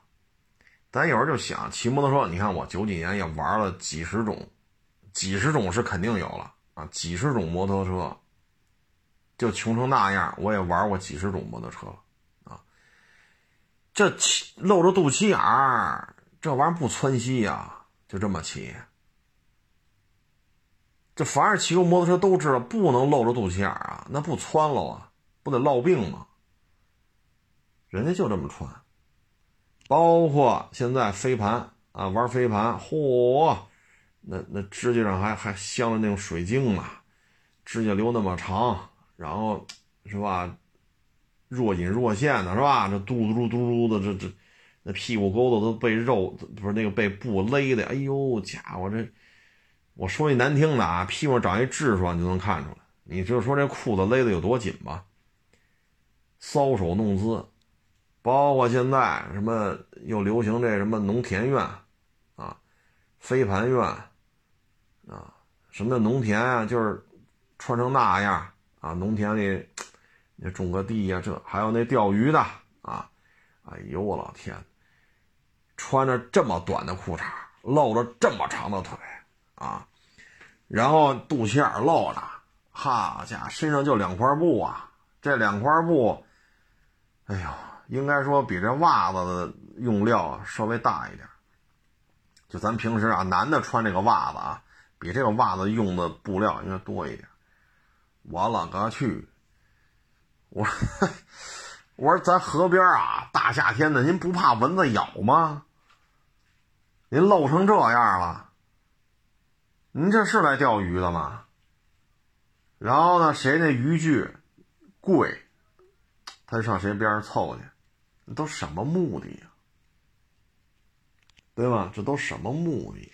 咱有时候就想骑摩托车，你看我九几年也玩了几十种，几十种是肯定有了啊，几十种摩托车。就穷成那样，我也玩过几十种摩托车了，啊，这骑露着肚脐眼儿，这玩意儿不窜稀呀，就这么骑。这凡是骑过摩托车都知道，不能露着肚脐眼儿啊，那不窜了啊，不得落病吗？人家就这么穿，包括现在飞盘啊，玩飞盘，嚯，那那指甲上还还镶着那种水晶呢，指甲留那么长。然后，是吧？若隐若现的是吧？这嘟嘟嘟嘟的，这这那屁股沟子都被肉不是那个被布勒的，哎呦家伙这！我说句难听的啊，屁股长一痔疮就能看出来。你就说这裤子勒的有多紧吧？搔首弄姿，包括现在什么又流行这什么农田院啊，飞盘院，什么叫农田啊，就是穿成那样。啊，农田里，你种个地呀，这还有那钓鱼的啊，哎呦我老天，穿着这么短的裤衩，露着这么长的腿啊，然后肚脐眼露着，好家伙，身上就两块布啊，这两块布，哎呦，应该说比这袜子的用料稍微大一点，就咱平时啊，男的穿这个袜子啊，比这个袜子用的布料应该多一点。我了个去！我说 我说咱河边啊，大夏天的，您不怕蚊子咬吗？您露成这样了，您这是来钓鱼的吗？然后呢，谁那渔具贵，他就上谁边上凑去，都什么目的呀？对吧？这都什么目的？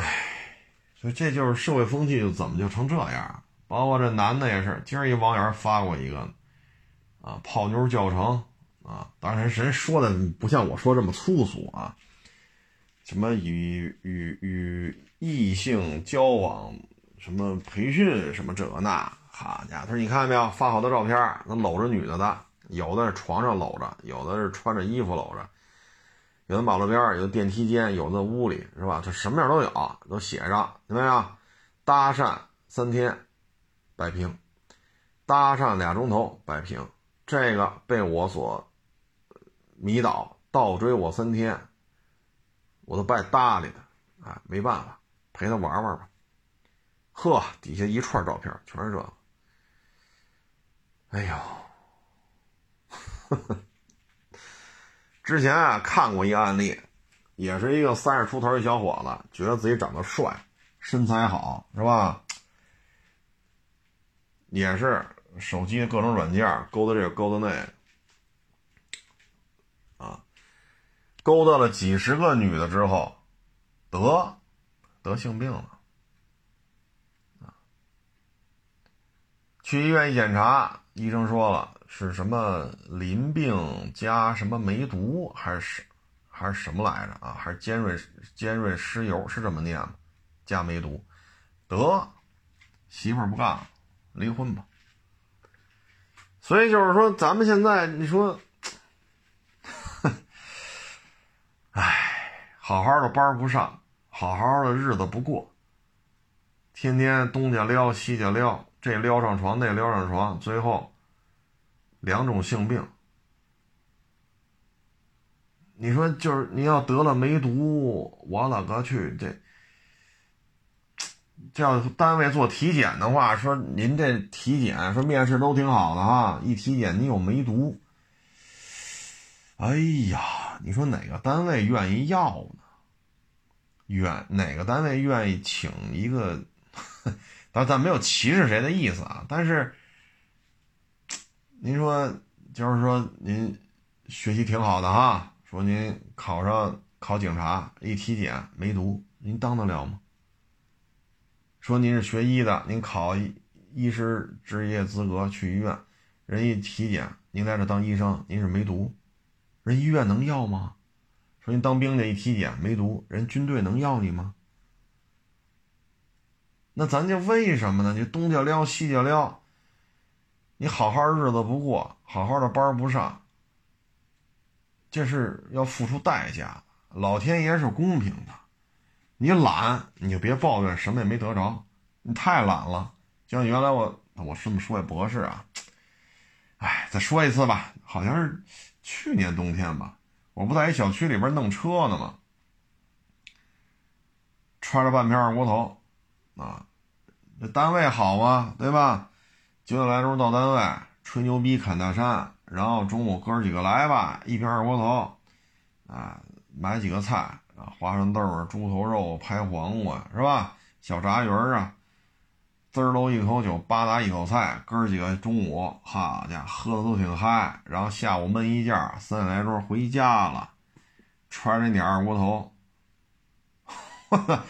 哎。所以这就是社会风气，怎么就成这样？包括这男的也是，今儿一网友发过一个，啊，泡妞教程啊，当然人说的不像我说这么粗俗啊，什么与与与异性交往，什么培训，什么这那，好家伙，他说你看见没有，发好多照片，那搂着女的的，有的是床上搂着，有的是穿着衣服搂着。有的马路边有的电梯间，有的屋里，是吧？这什么样都有，都写上，怎么样？搭讪三天，摆平；搭讪俩钟头，摆平。这个被我所迷倒，倒追我三天，我都不爱搭理他，啊，没办法，陪他玩玩吧。呵，底下一串照片，全是这个。哎呦，呵呵。之前啊看过一个案例，也是一个三十出头一小伙子，觉得自己长得帅，身材好，是吧？也是手机各种软件勾搭这个勾搭那，啊，勾搭了几十个女的之后，得得性病了，去医院一检查，医生说了。是什么淋病加什么梅毒，还是还是什么来着啊？还是尖锐尖锐湿疣是这么念吗？加梅毒，得媳妇儿不干了，离婚吧。所以就是说，咱们现在你说，哎，好好的班不上，好好的日子不过，天天东家撩西家撩，这撩上床那撩上床，最后。两种性病，你说就是你要得了梅毒，我勒个去，这这要单位做体检的话，说您这体检说面试都挺好的哈，一体检你有梅毒，哎呀，你说哪个单位愿意要呢？愿哪个单位愿意请一个？咱咱没有歧视谁的意思啊，但是。您说，就是说您学习挺好的哈，说您考上考警察，一体检没毒，您当得了吗？说您是学医的，您考医师执业资格去医院，人一体检，您在这当医生，您是没毒，人医院能要吗？说您当兵的一体检没毒，人军队能要你吗？那咱就为什么呢？你东家撩西家撩，你好好日子不过，好好的班不上，这是要付出代价。老天爷是公平的，你懒你就别抱怨什么也没得着，你太懒了。就像原来我我这么说也不合适啊，哎，再说一次吧，好像是去年冬天吧，我不在一小区里边弄车呢吗？揣着半瓶二锅头，啊，这单位好吗？对吧？九点来钟到单位，吹牛逼侃大山，然后中午哥几个来吧，一瓶二锅头，啊。买几个菜，花生豆啊，猪头肉，拍黄瓜是吧？小炸鱼啊，滋儿喽一口酒，吧嗒一口菜，哥几个中午，好家伙，喝的都挺嗨。然后下午闷一觉，三点来钟回家了，揣着点二锅头。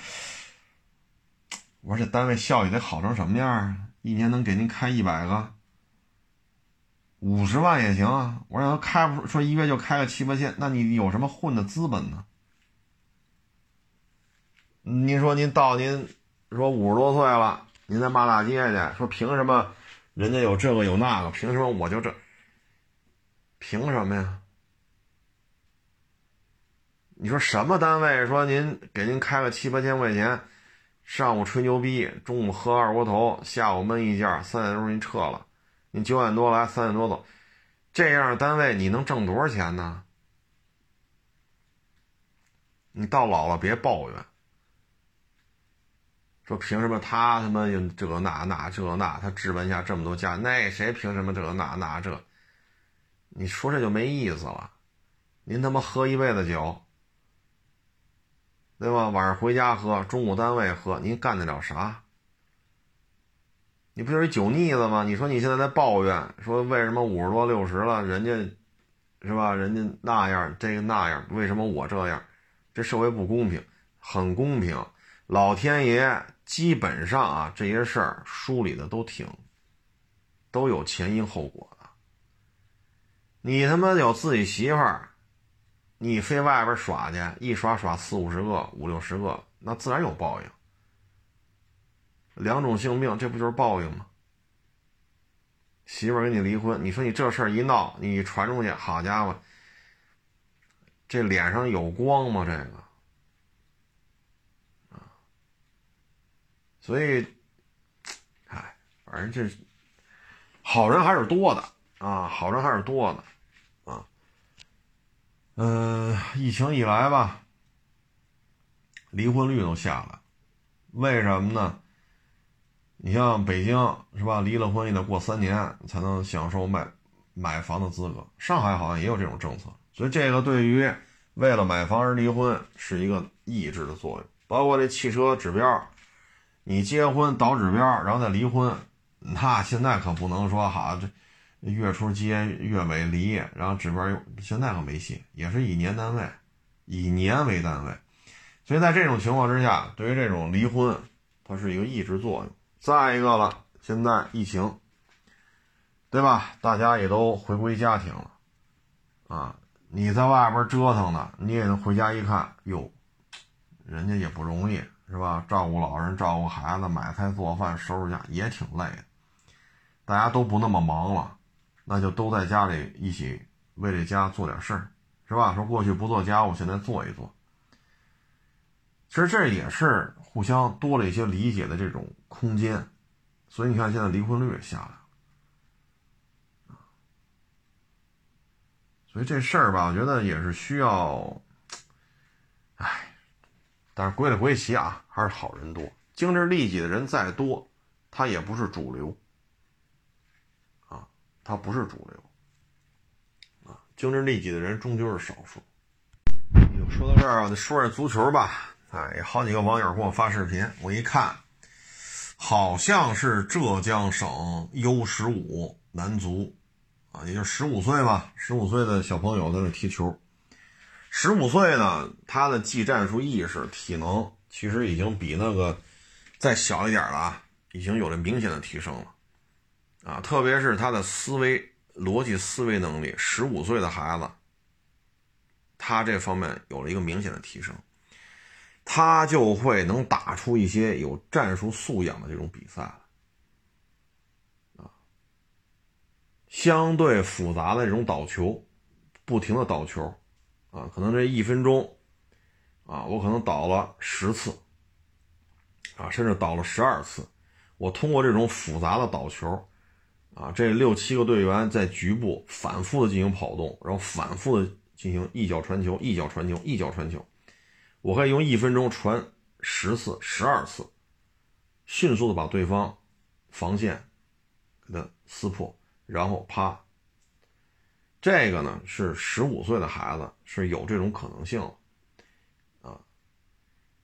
我说这单位效益得好成什么样啊？一年能给您开一百个？五十万也行啊！我让他开不说一月就开个七八千，那你有什么混的资本呢？您说您到您说五十多岁了，您再骂大街去，说凭什么人家有这个有那个，凭什么我就这？凭什么呀？你说什么单位说您给您开个七八千块钱，上午吹牛逼，中午喝二锅头，下午闷一觉，三点钟您撤了。你九点多来，三点多走，这样的单位你能挣多少钱呢？你到老了别抱怨，说凭什么他他妈有这那那这那，他置办下这么多家，那谁凭什么这那那这？你说这就没意思了。您他妈喝一辈子酒，对吧？晚上回家喝，中午单位喝，您干得了啥？你不就是酒腻子吗？你说你现在在抱怨，说为什么五十多六十了，人家是吧？人家那样，这个那样，为什么我这样？这社会不公平，很公平。老天爷基本上啊，这些事儿梳理的都挺，都有前因后果的。你他妈有自己媳妇儿，你飞外边耍去，一耍耍四五十个、五六十个，那自然有报应。两种性命，这不就是报应吗？媳妇跟你离婚，你说你这事儿一闹，你传出去，好家伙，这脸上有光吗？这个啊，所以，哎，反正这好人还是多的啊，好人还是多的。嗯，疫情以来吧，离婚率都下来，为什么呢？你像北京是吧？离了婚也得过三年才能享受买买房的资格。上海好像也有这种政策，所以这个对于为了买房而离婚是一个抑制的作用。包括这汽车指标，你结婚倒指标，然后再离婚，那现在可不能说哈这月初结月尾离，然后指标现在可没戏，也是以年单位，以年为单位。所以在这种情况之下，对于这种离婚，它是一个抑制作用。再一个了，现在疫情，对吧？大家也都回归家庭了，啊，你在外边折腾呢，你也能回家一看，哟，人家也不容易，是吧？照顾老人，照顾孩子，买菜做饭，收拾家也挺累的。大家都不那么忙了，那就都在家里一起为这家做点事儿，是吧？说过去不做家务，现在做一做。其实这也是互相多了一些理解的这种空间，所以你看现在离婚率也下来了，所以这事儿吧，我觉得也是需要，哎，但是归了归齐啊，还是好人多，精致利己的人再多，他也不是主流，他不是主流，啊，精致利己的人终究是少数。说到这儿，我得说说足球吧。哎，有好几个网友给我发视频，我一看，好像是浙江省 U 十五男足，啊，也就十五岁吧，十五岁的小朋友在那踢球。十五岁呢，他的技战术意识、体能其实已经比那个再小一点了啊，已经有了明显的提升了，啊，特别是他的思维、逻辑思维能力，十五岁的孩子他这方面有了一个明显的提升，他就会能打出一些有战术素养的这种比赛啊，相对复杂的这种倒球，不停的倒球，啊，可能这一分钟，啊，我可能倒了十次，啊，甚至倒了十二次，我通过这种复杂的倒球。啊，这六七个队员在局部反复的进行跑动，然后反复的进行一脚传球、一脚传球、一脚传球。我可以用一分钟传十次、十二次，迅速的把对方防线给他撕破，然后啪。这个呢是十五岁的孩子是有这种可能性了啊。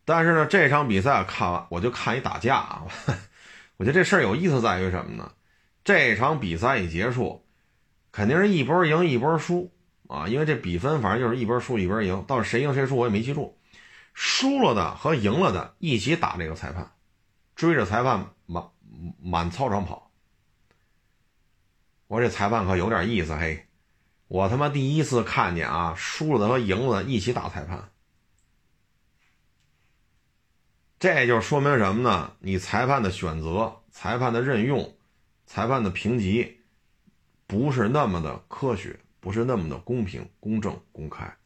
但是呢，这场比赛看完我就看一打架啊，我觉得这事儿有意思在于什么呢？这场比赛一结束，肯定是一波赢一波输啊！因为这比分反正就是一波输一波赢，到底谁赢谁输我也没记住。输了的和赢了的一起打这个裁判，追着裁判满满操场跑。我这裁判可有点意思嘿！我他妈第一次看见啊，输了的和赢了的一起打裁判，这就说明什么呢？你裁判的选择，裁判的任用。裁判的评级不是那么的科学，不是那么的公平、公正、公开。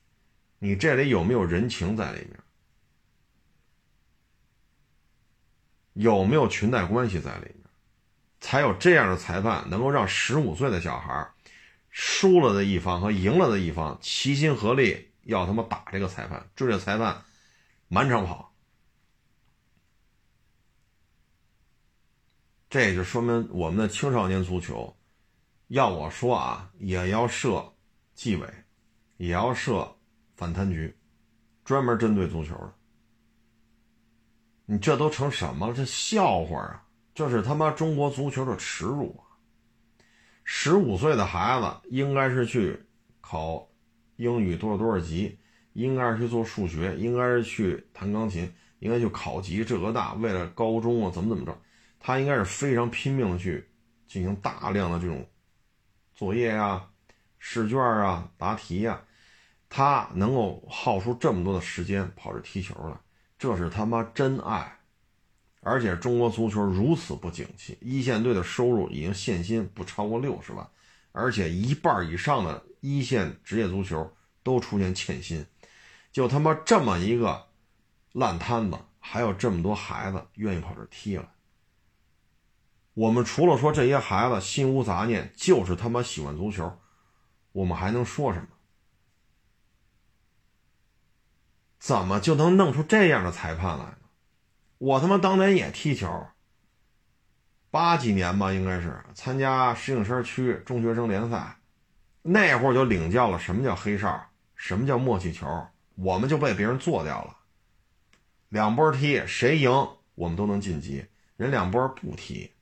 你这里有没有人情在里面？有没有裙带关系在里面？才有这样的裁判能够让十五岁的小孩输了的一方和赢了的一方齐心合力要他妈打这个裁判，追着裁判满场跑。这就说明我们的青少年足球，要我说啊，也要设纪委，也要设反贪局，专门针对足球的。你这都成什么了？这笑话啊！这是他妈中国足球的耻辱啊！十五岁的孩子应该是去考英语多少多少级，应该是去做数学，应该是去弹钢琴，应该去考级这个那，为了高中啊怎么怎么着。他应该是非常拼命的去进行大量的这种作业呀、试卷啊、答题呀，他能够耗出这么多的时间跑这踢球来，这是他妈真爱。而且中国足球如此不景气，一线队的收入已经现薪不超过六十万，而且一半以上的一线职业足球都出现欠薪，就他妈这么一个烂摊子，还有这么多孩子愿意跑这踢了。我们除了说这些孩子心无杂念，就是他妈喜欢足球，我们还能说什么？怎么就能弄出这样的裁判来呢？我他妈当年也踢球，八几年吧，应该是参加石景山区中学生联赛，那会儿就领教了什么叫黑哨，什么叫默契球，我们就被别人做掉了。两波踢，谁赢我们都能晋级，人两波不踢。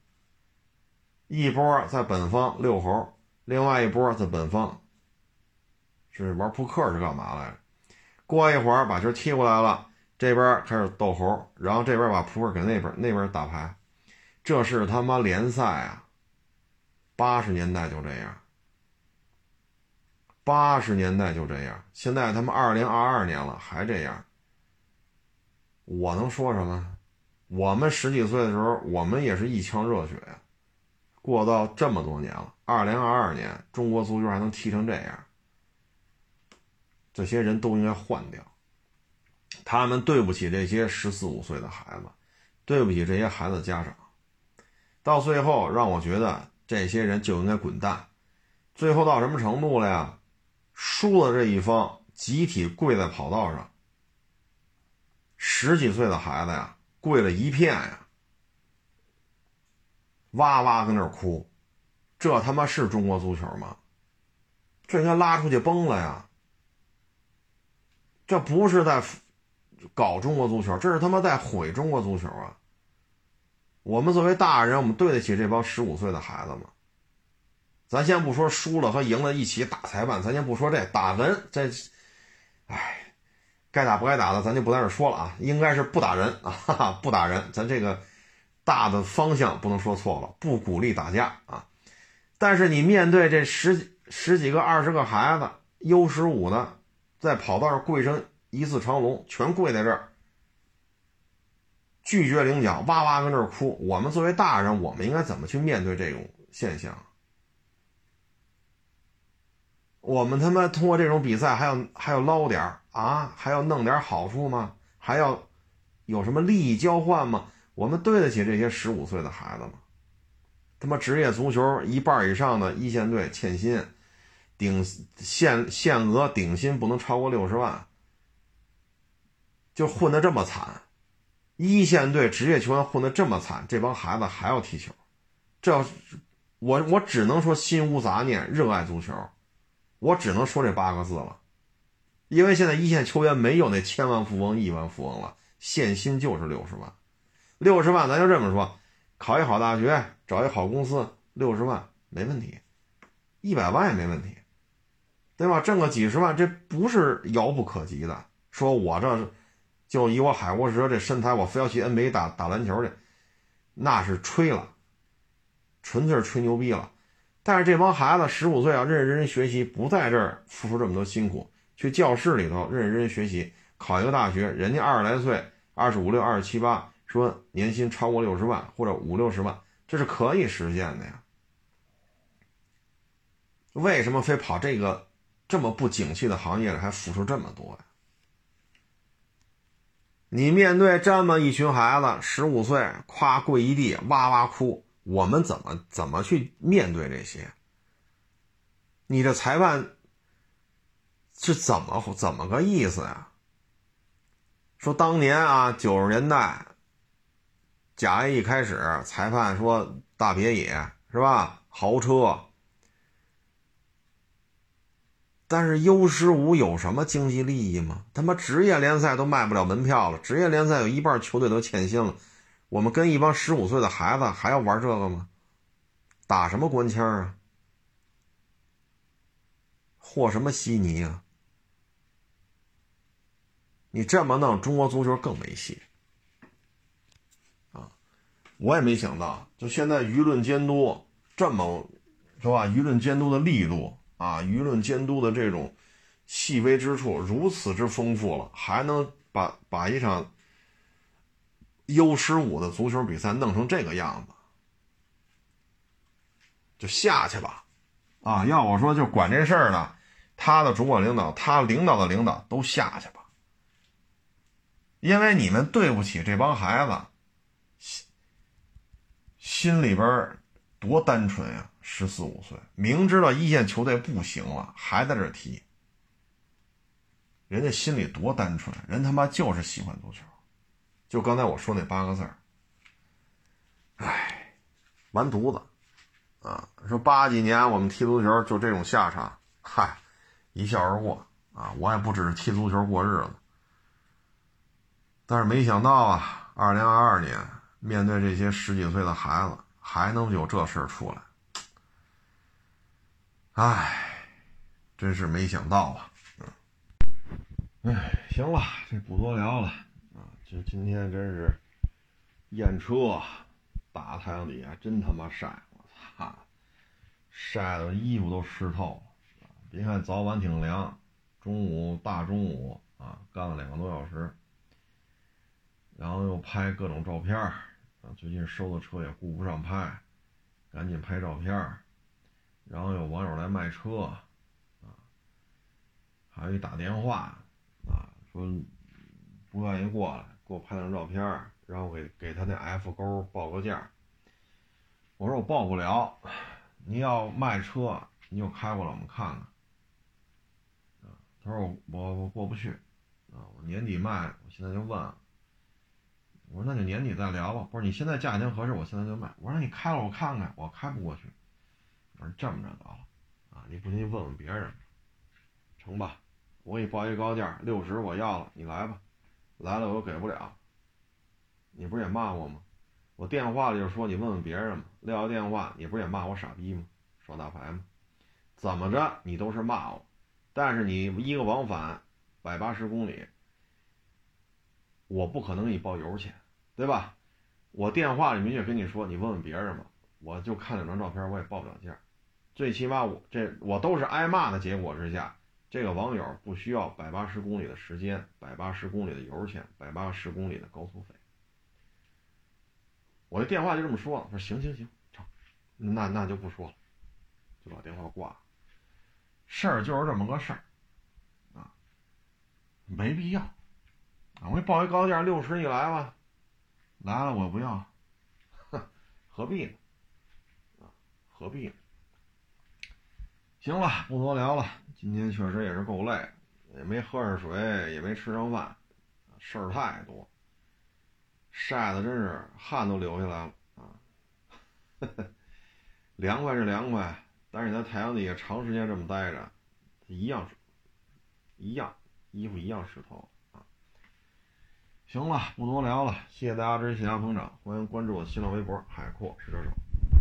一波在本方遛猴，另外一波在本方是玩扑克是干嘛来着？过一会儿把球踢过来了，这边开始逗猴，然后这边把扑克给那边，那边打牌，这是他妈联赛啊！八十年代就这样，八十年代就这样，现在他妈二零二二年了还这样，我能说什么？我们十几岁的时候，我们也是一腔热血呀。过到这么多年了，二零二二年，中国足球还能踢成这样？这些人都应该换掉。他们对不起这些十四五岁的孩子，对不起这些孩子家长。到最后，让我觉得这些人就应该滚蛋。最后到什么程度了呀？输了这一方集体跪在跑道上，十几岁的孩子呀，跪了一片呀。哇哇跟那哭，这他妈是中国足球吗？这应该拉出去崩了呀！这不是在搞中国足球，这是他妈在毁中国足球啊！我们作为大人，我们对得起这帮十五岁的孩子吗？咱先不说输了和赢了一起打裁判，咱先不说这打人，这，哎，该打不该打的，咱就不在这说了啊！应该是不打人啊，不打人，咱这个。大的方向不能说错了，不鼓励打架啊。但是你面对这十十几个、二十个孩子，U 十五的，在跑道上跪成一字长龙，全跪在这儿，拒绝领奖，哇哇跟这儿哭。我们作为大人，我们应该怎么去面对这种现象？我们他妈通过这种比赛还要还要捞点啊？还要弄点好处吗？还要有什么利益交换吗？我们对得起这些十五岁的孩子吗？他妈职业足球一半以上的一线队欠薪，顶限限额顶薪不能超过六十万，就混得这么惨，一线队职业球员混得这么惨，这帮孩子还要踢球，这要我我只能说心无杂念，热爱足球，我只能说这八个字了，因为现在一线球员没有那千万富翁、亿万富翁了，限薪就是六十万，六十万咱就这么说。考一好大学，找一好公司，六十万没问题，一百万也没问题，对吧？挣个几十万，这不是遥不可及的。说我这就以我海沃石这身材，我非要去 NBA 打打篮球去，那是吹了，纯粹是吹牛逼了。但是这帮孩子十五岁啊，认认真真学习，不在这儿付出这么多辛苦，去教室里头认认真真学习，考一个大学，人家二十来岁，二十五六、二十七八。说年薪超过六十万或者五六十万，这是可以实现的呀。为什么非跑这个这么不景气的行业里还付出这么多呀？你面对这么一群孩子，十五岁，夸跪一地，哇哇哭，我们怎么怎么去面对这些？你这裁判是怎么怎么个意思呀？说当年啊，九十年代。甲 A 一开始，裁判说大别野是吧？豪车，但是 U 十五有什么经济利益吗？他妈职业联赛都卖不了门票了，职业联赛有一半球队都欠薪了，我们跟一帮十五岁的孩子还要玩这个吗？打什么官腔啊？和什么稀泥啊？你这么弄，中国足球更没戏。我也没想到，就现在舆论监督这么，是吧？舆论监督的力度啊，舆论监督的这种细微之处如此之丰富了，还能把把一场 U 十五的足球比赛弄成这个样子，就下去吧，啊！要我说，就管这事儿呢，他的主管领导，他领导的领导都下去吧，因为你们对不起这帮孩子。心里边多单纯呀！十四五岁，明知道一线球队不行了，还在这踢。人家心里多单纯，人他妈就是喜欢足球。就刚才我说那八个字儿，哎，完犊子啊！说八几年我们踢足球就这种下场，嗨，一笑而过啊！我也不只是踢足球过日子，但是没想到啊，二零二二年。面对这些十几岁的孩子，还能有这事儿出来？唉，真是没想到啊！哎，行了，这不多聊了啊！就今天真是验车，大太阳底下真他妈晒，我操，晒的衣服都湿透了。别看早晚挺凉，中午大中午啊，干了两个多小时，然后又拍各种照片儿。啊，最近收的车也顾不上拍，赶紧拍照片然后有网友来卖车，啊，还有一打电话，啊，说不愿意过来给我拍张照片然后给给他那 F 勾报个价。我说我报不了，你要卖车，你就开过来我们看看。啊，他说我我我过不去，啊，我年底卖，我现在就问。我说那就年底再聊吧。不是你现在价钱合适，我现在就卖。我说你开了我看看，我开不过去。我说这么着得了，啊，你不信问问别人，成吧？我给你报一高价，六十我要了，你来吧。来了我又给不了，你不是也骂我吗？我电话里就说你问问别人嘛。撂个电话，你不是也骂我傻逼吗？耍大牌吗？怎么着你都是骂我，但是你一个往返百八十公里。我不可能给你报油钱，对吧？我电话里明确跟你说，你问问别人吧。我就看两张照片，我也报不了价。最起码我这我都是挨骂的结果之下，这个网友不需要百八十公里的时间，百八十公里的油钱，百八十公里的高速费。我的电话就这么说了，说行行行，成，那那就不说了，就把电话挂了。事儿就是这么个事儿，啊，没必要，我给你报一高价六十，你来吧，来了我不要，哼，何必呢？何必呢？行了，不多聊了，今天确实也是够累，也没喝上水，也没吃上饭，事儿太多。晒的真是汗都流下来了啊！呵呵凉快是凉快，但是你在太阳底下长时间这么待着，一样，一样，衣服一样湿透！行了，不多聊了，谢谢大家支持，谢谢大家捧场，欢迎关注我的新浪微博“海阔试车手”。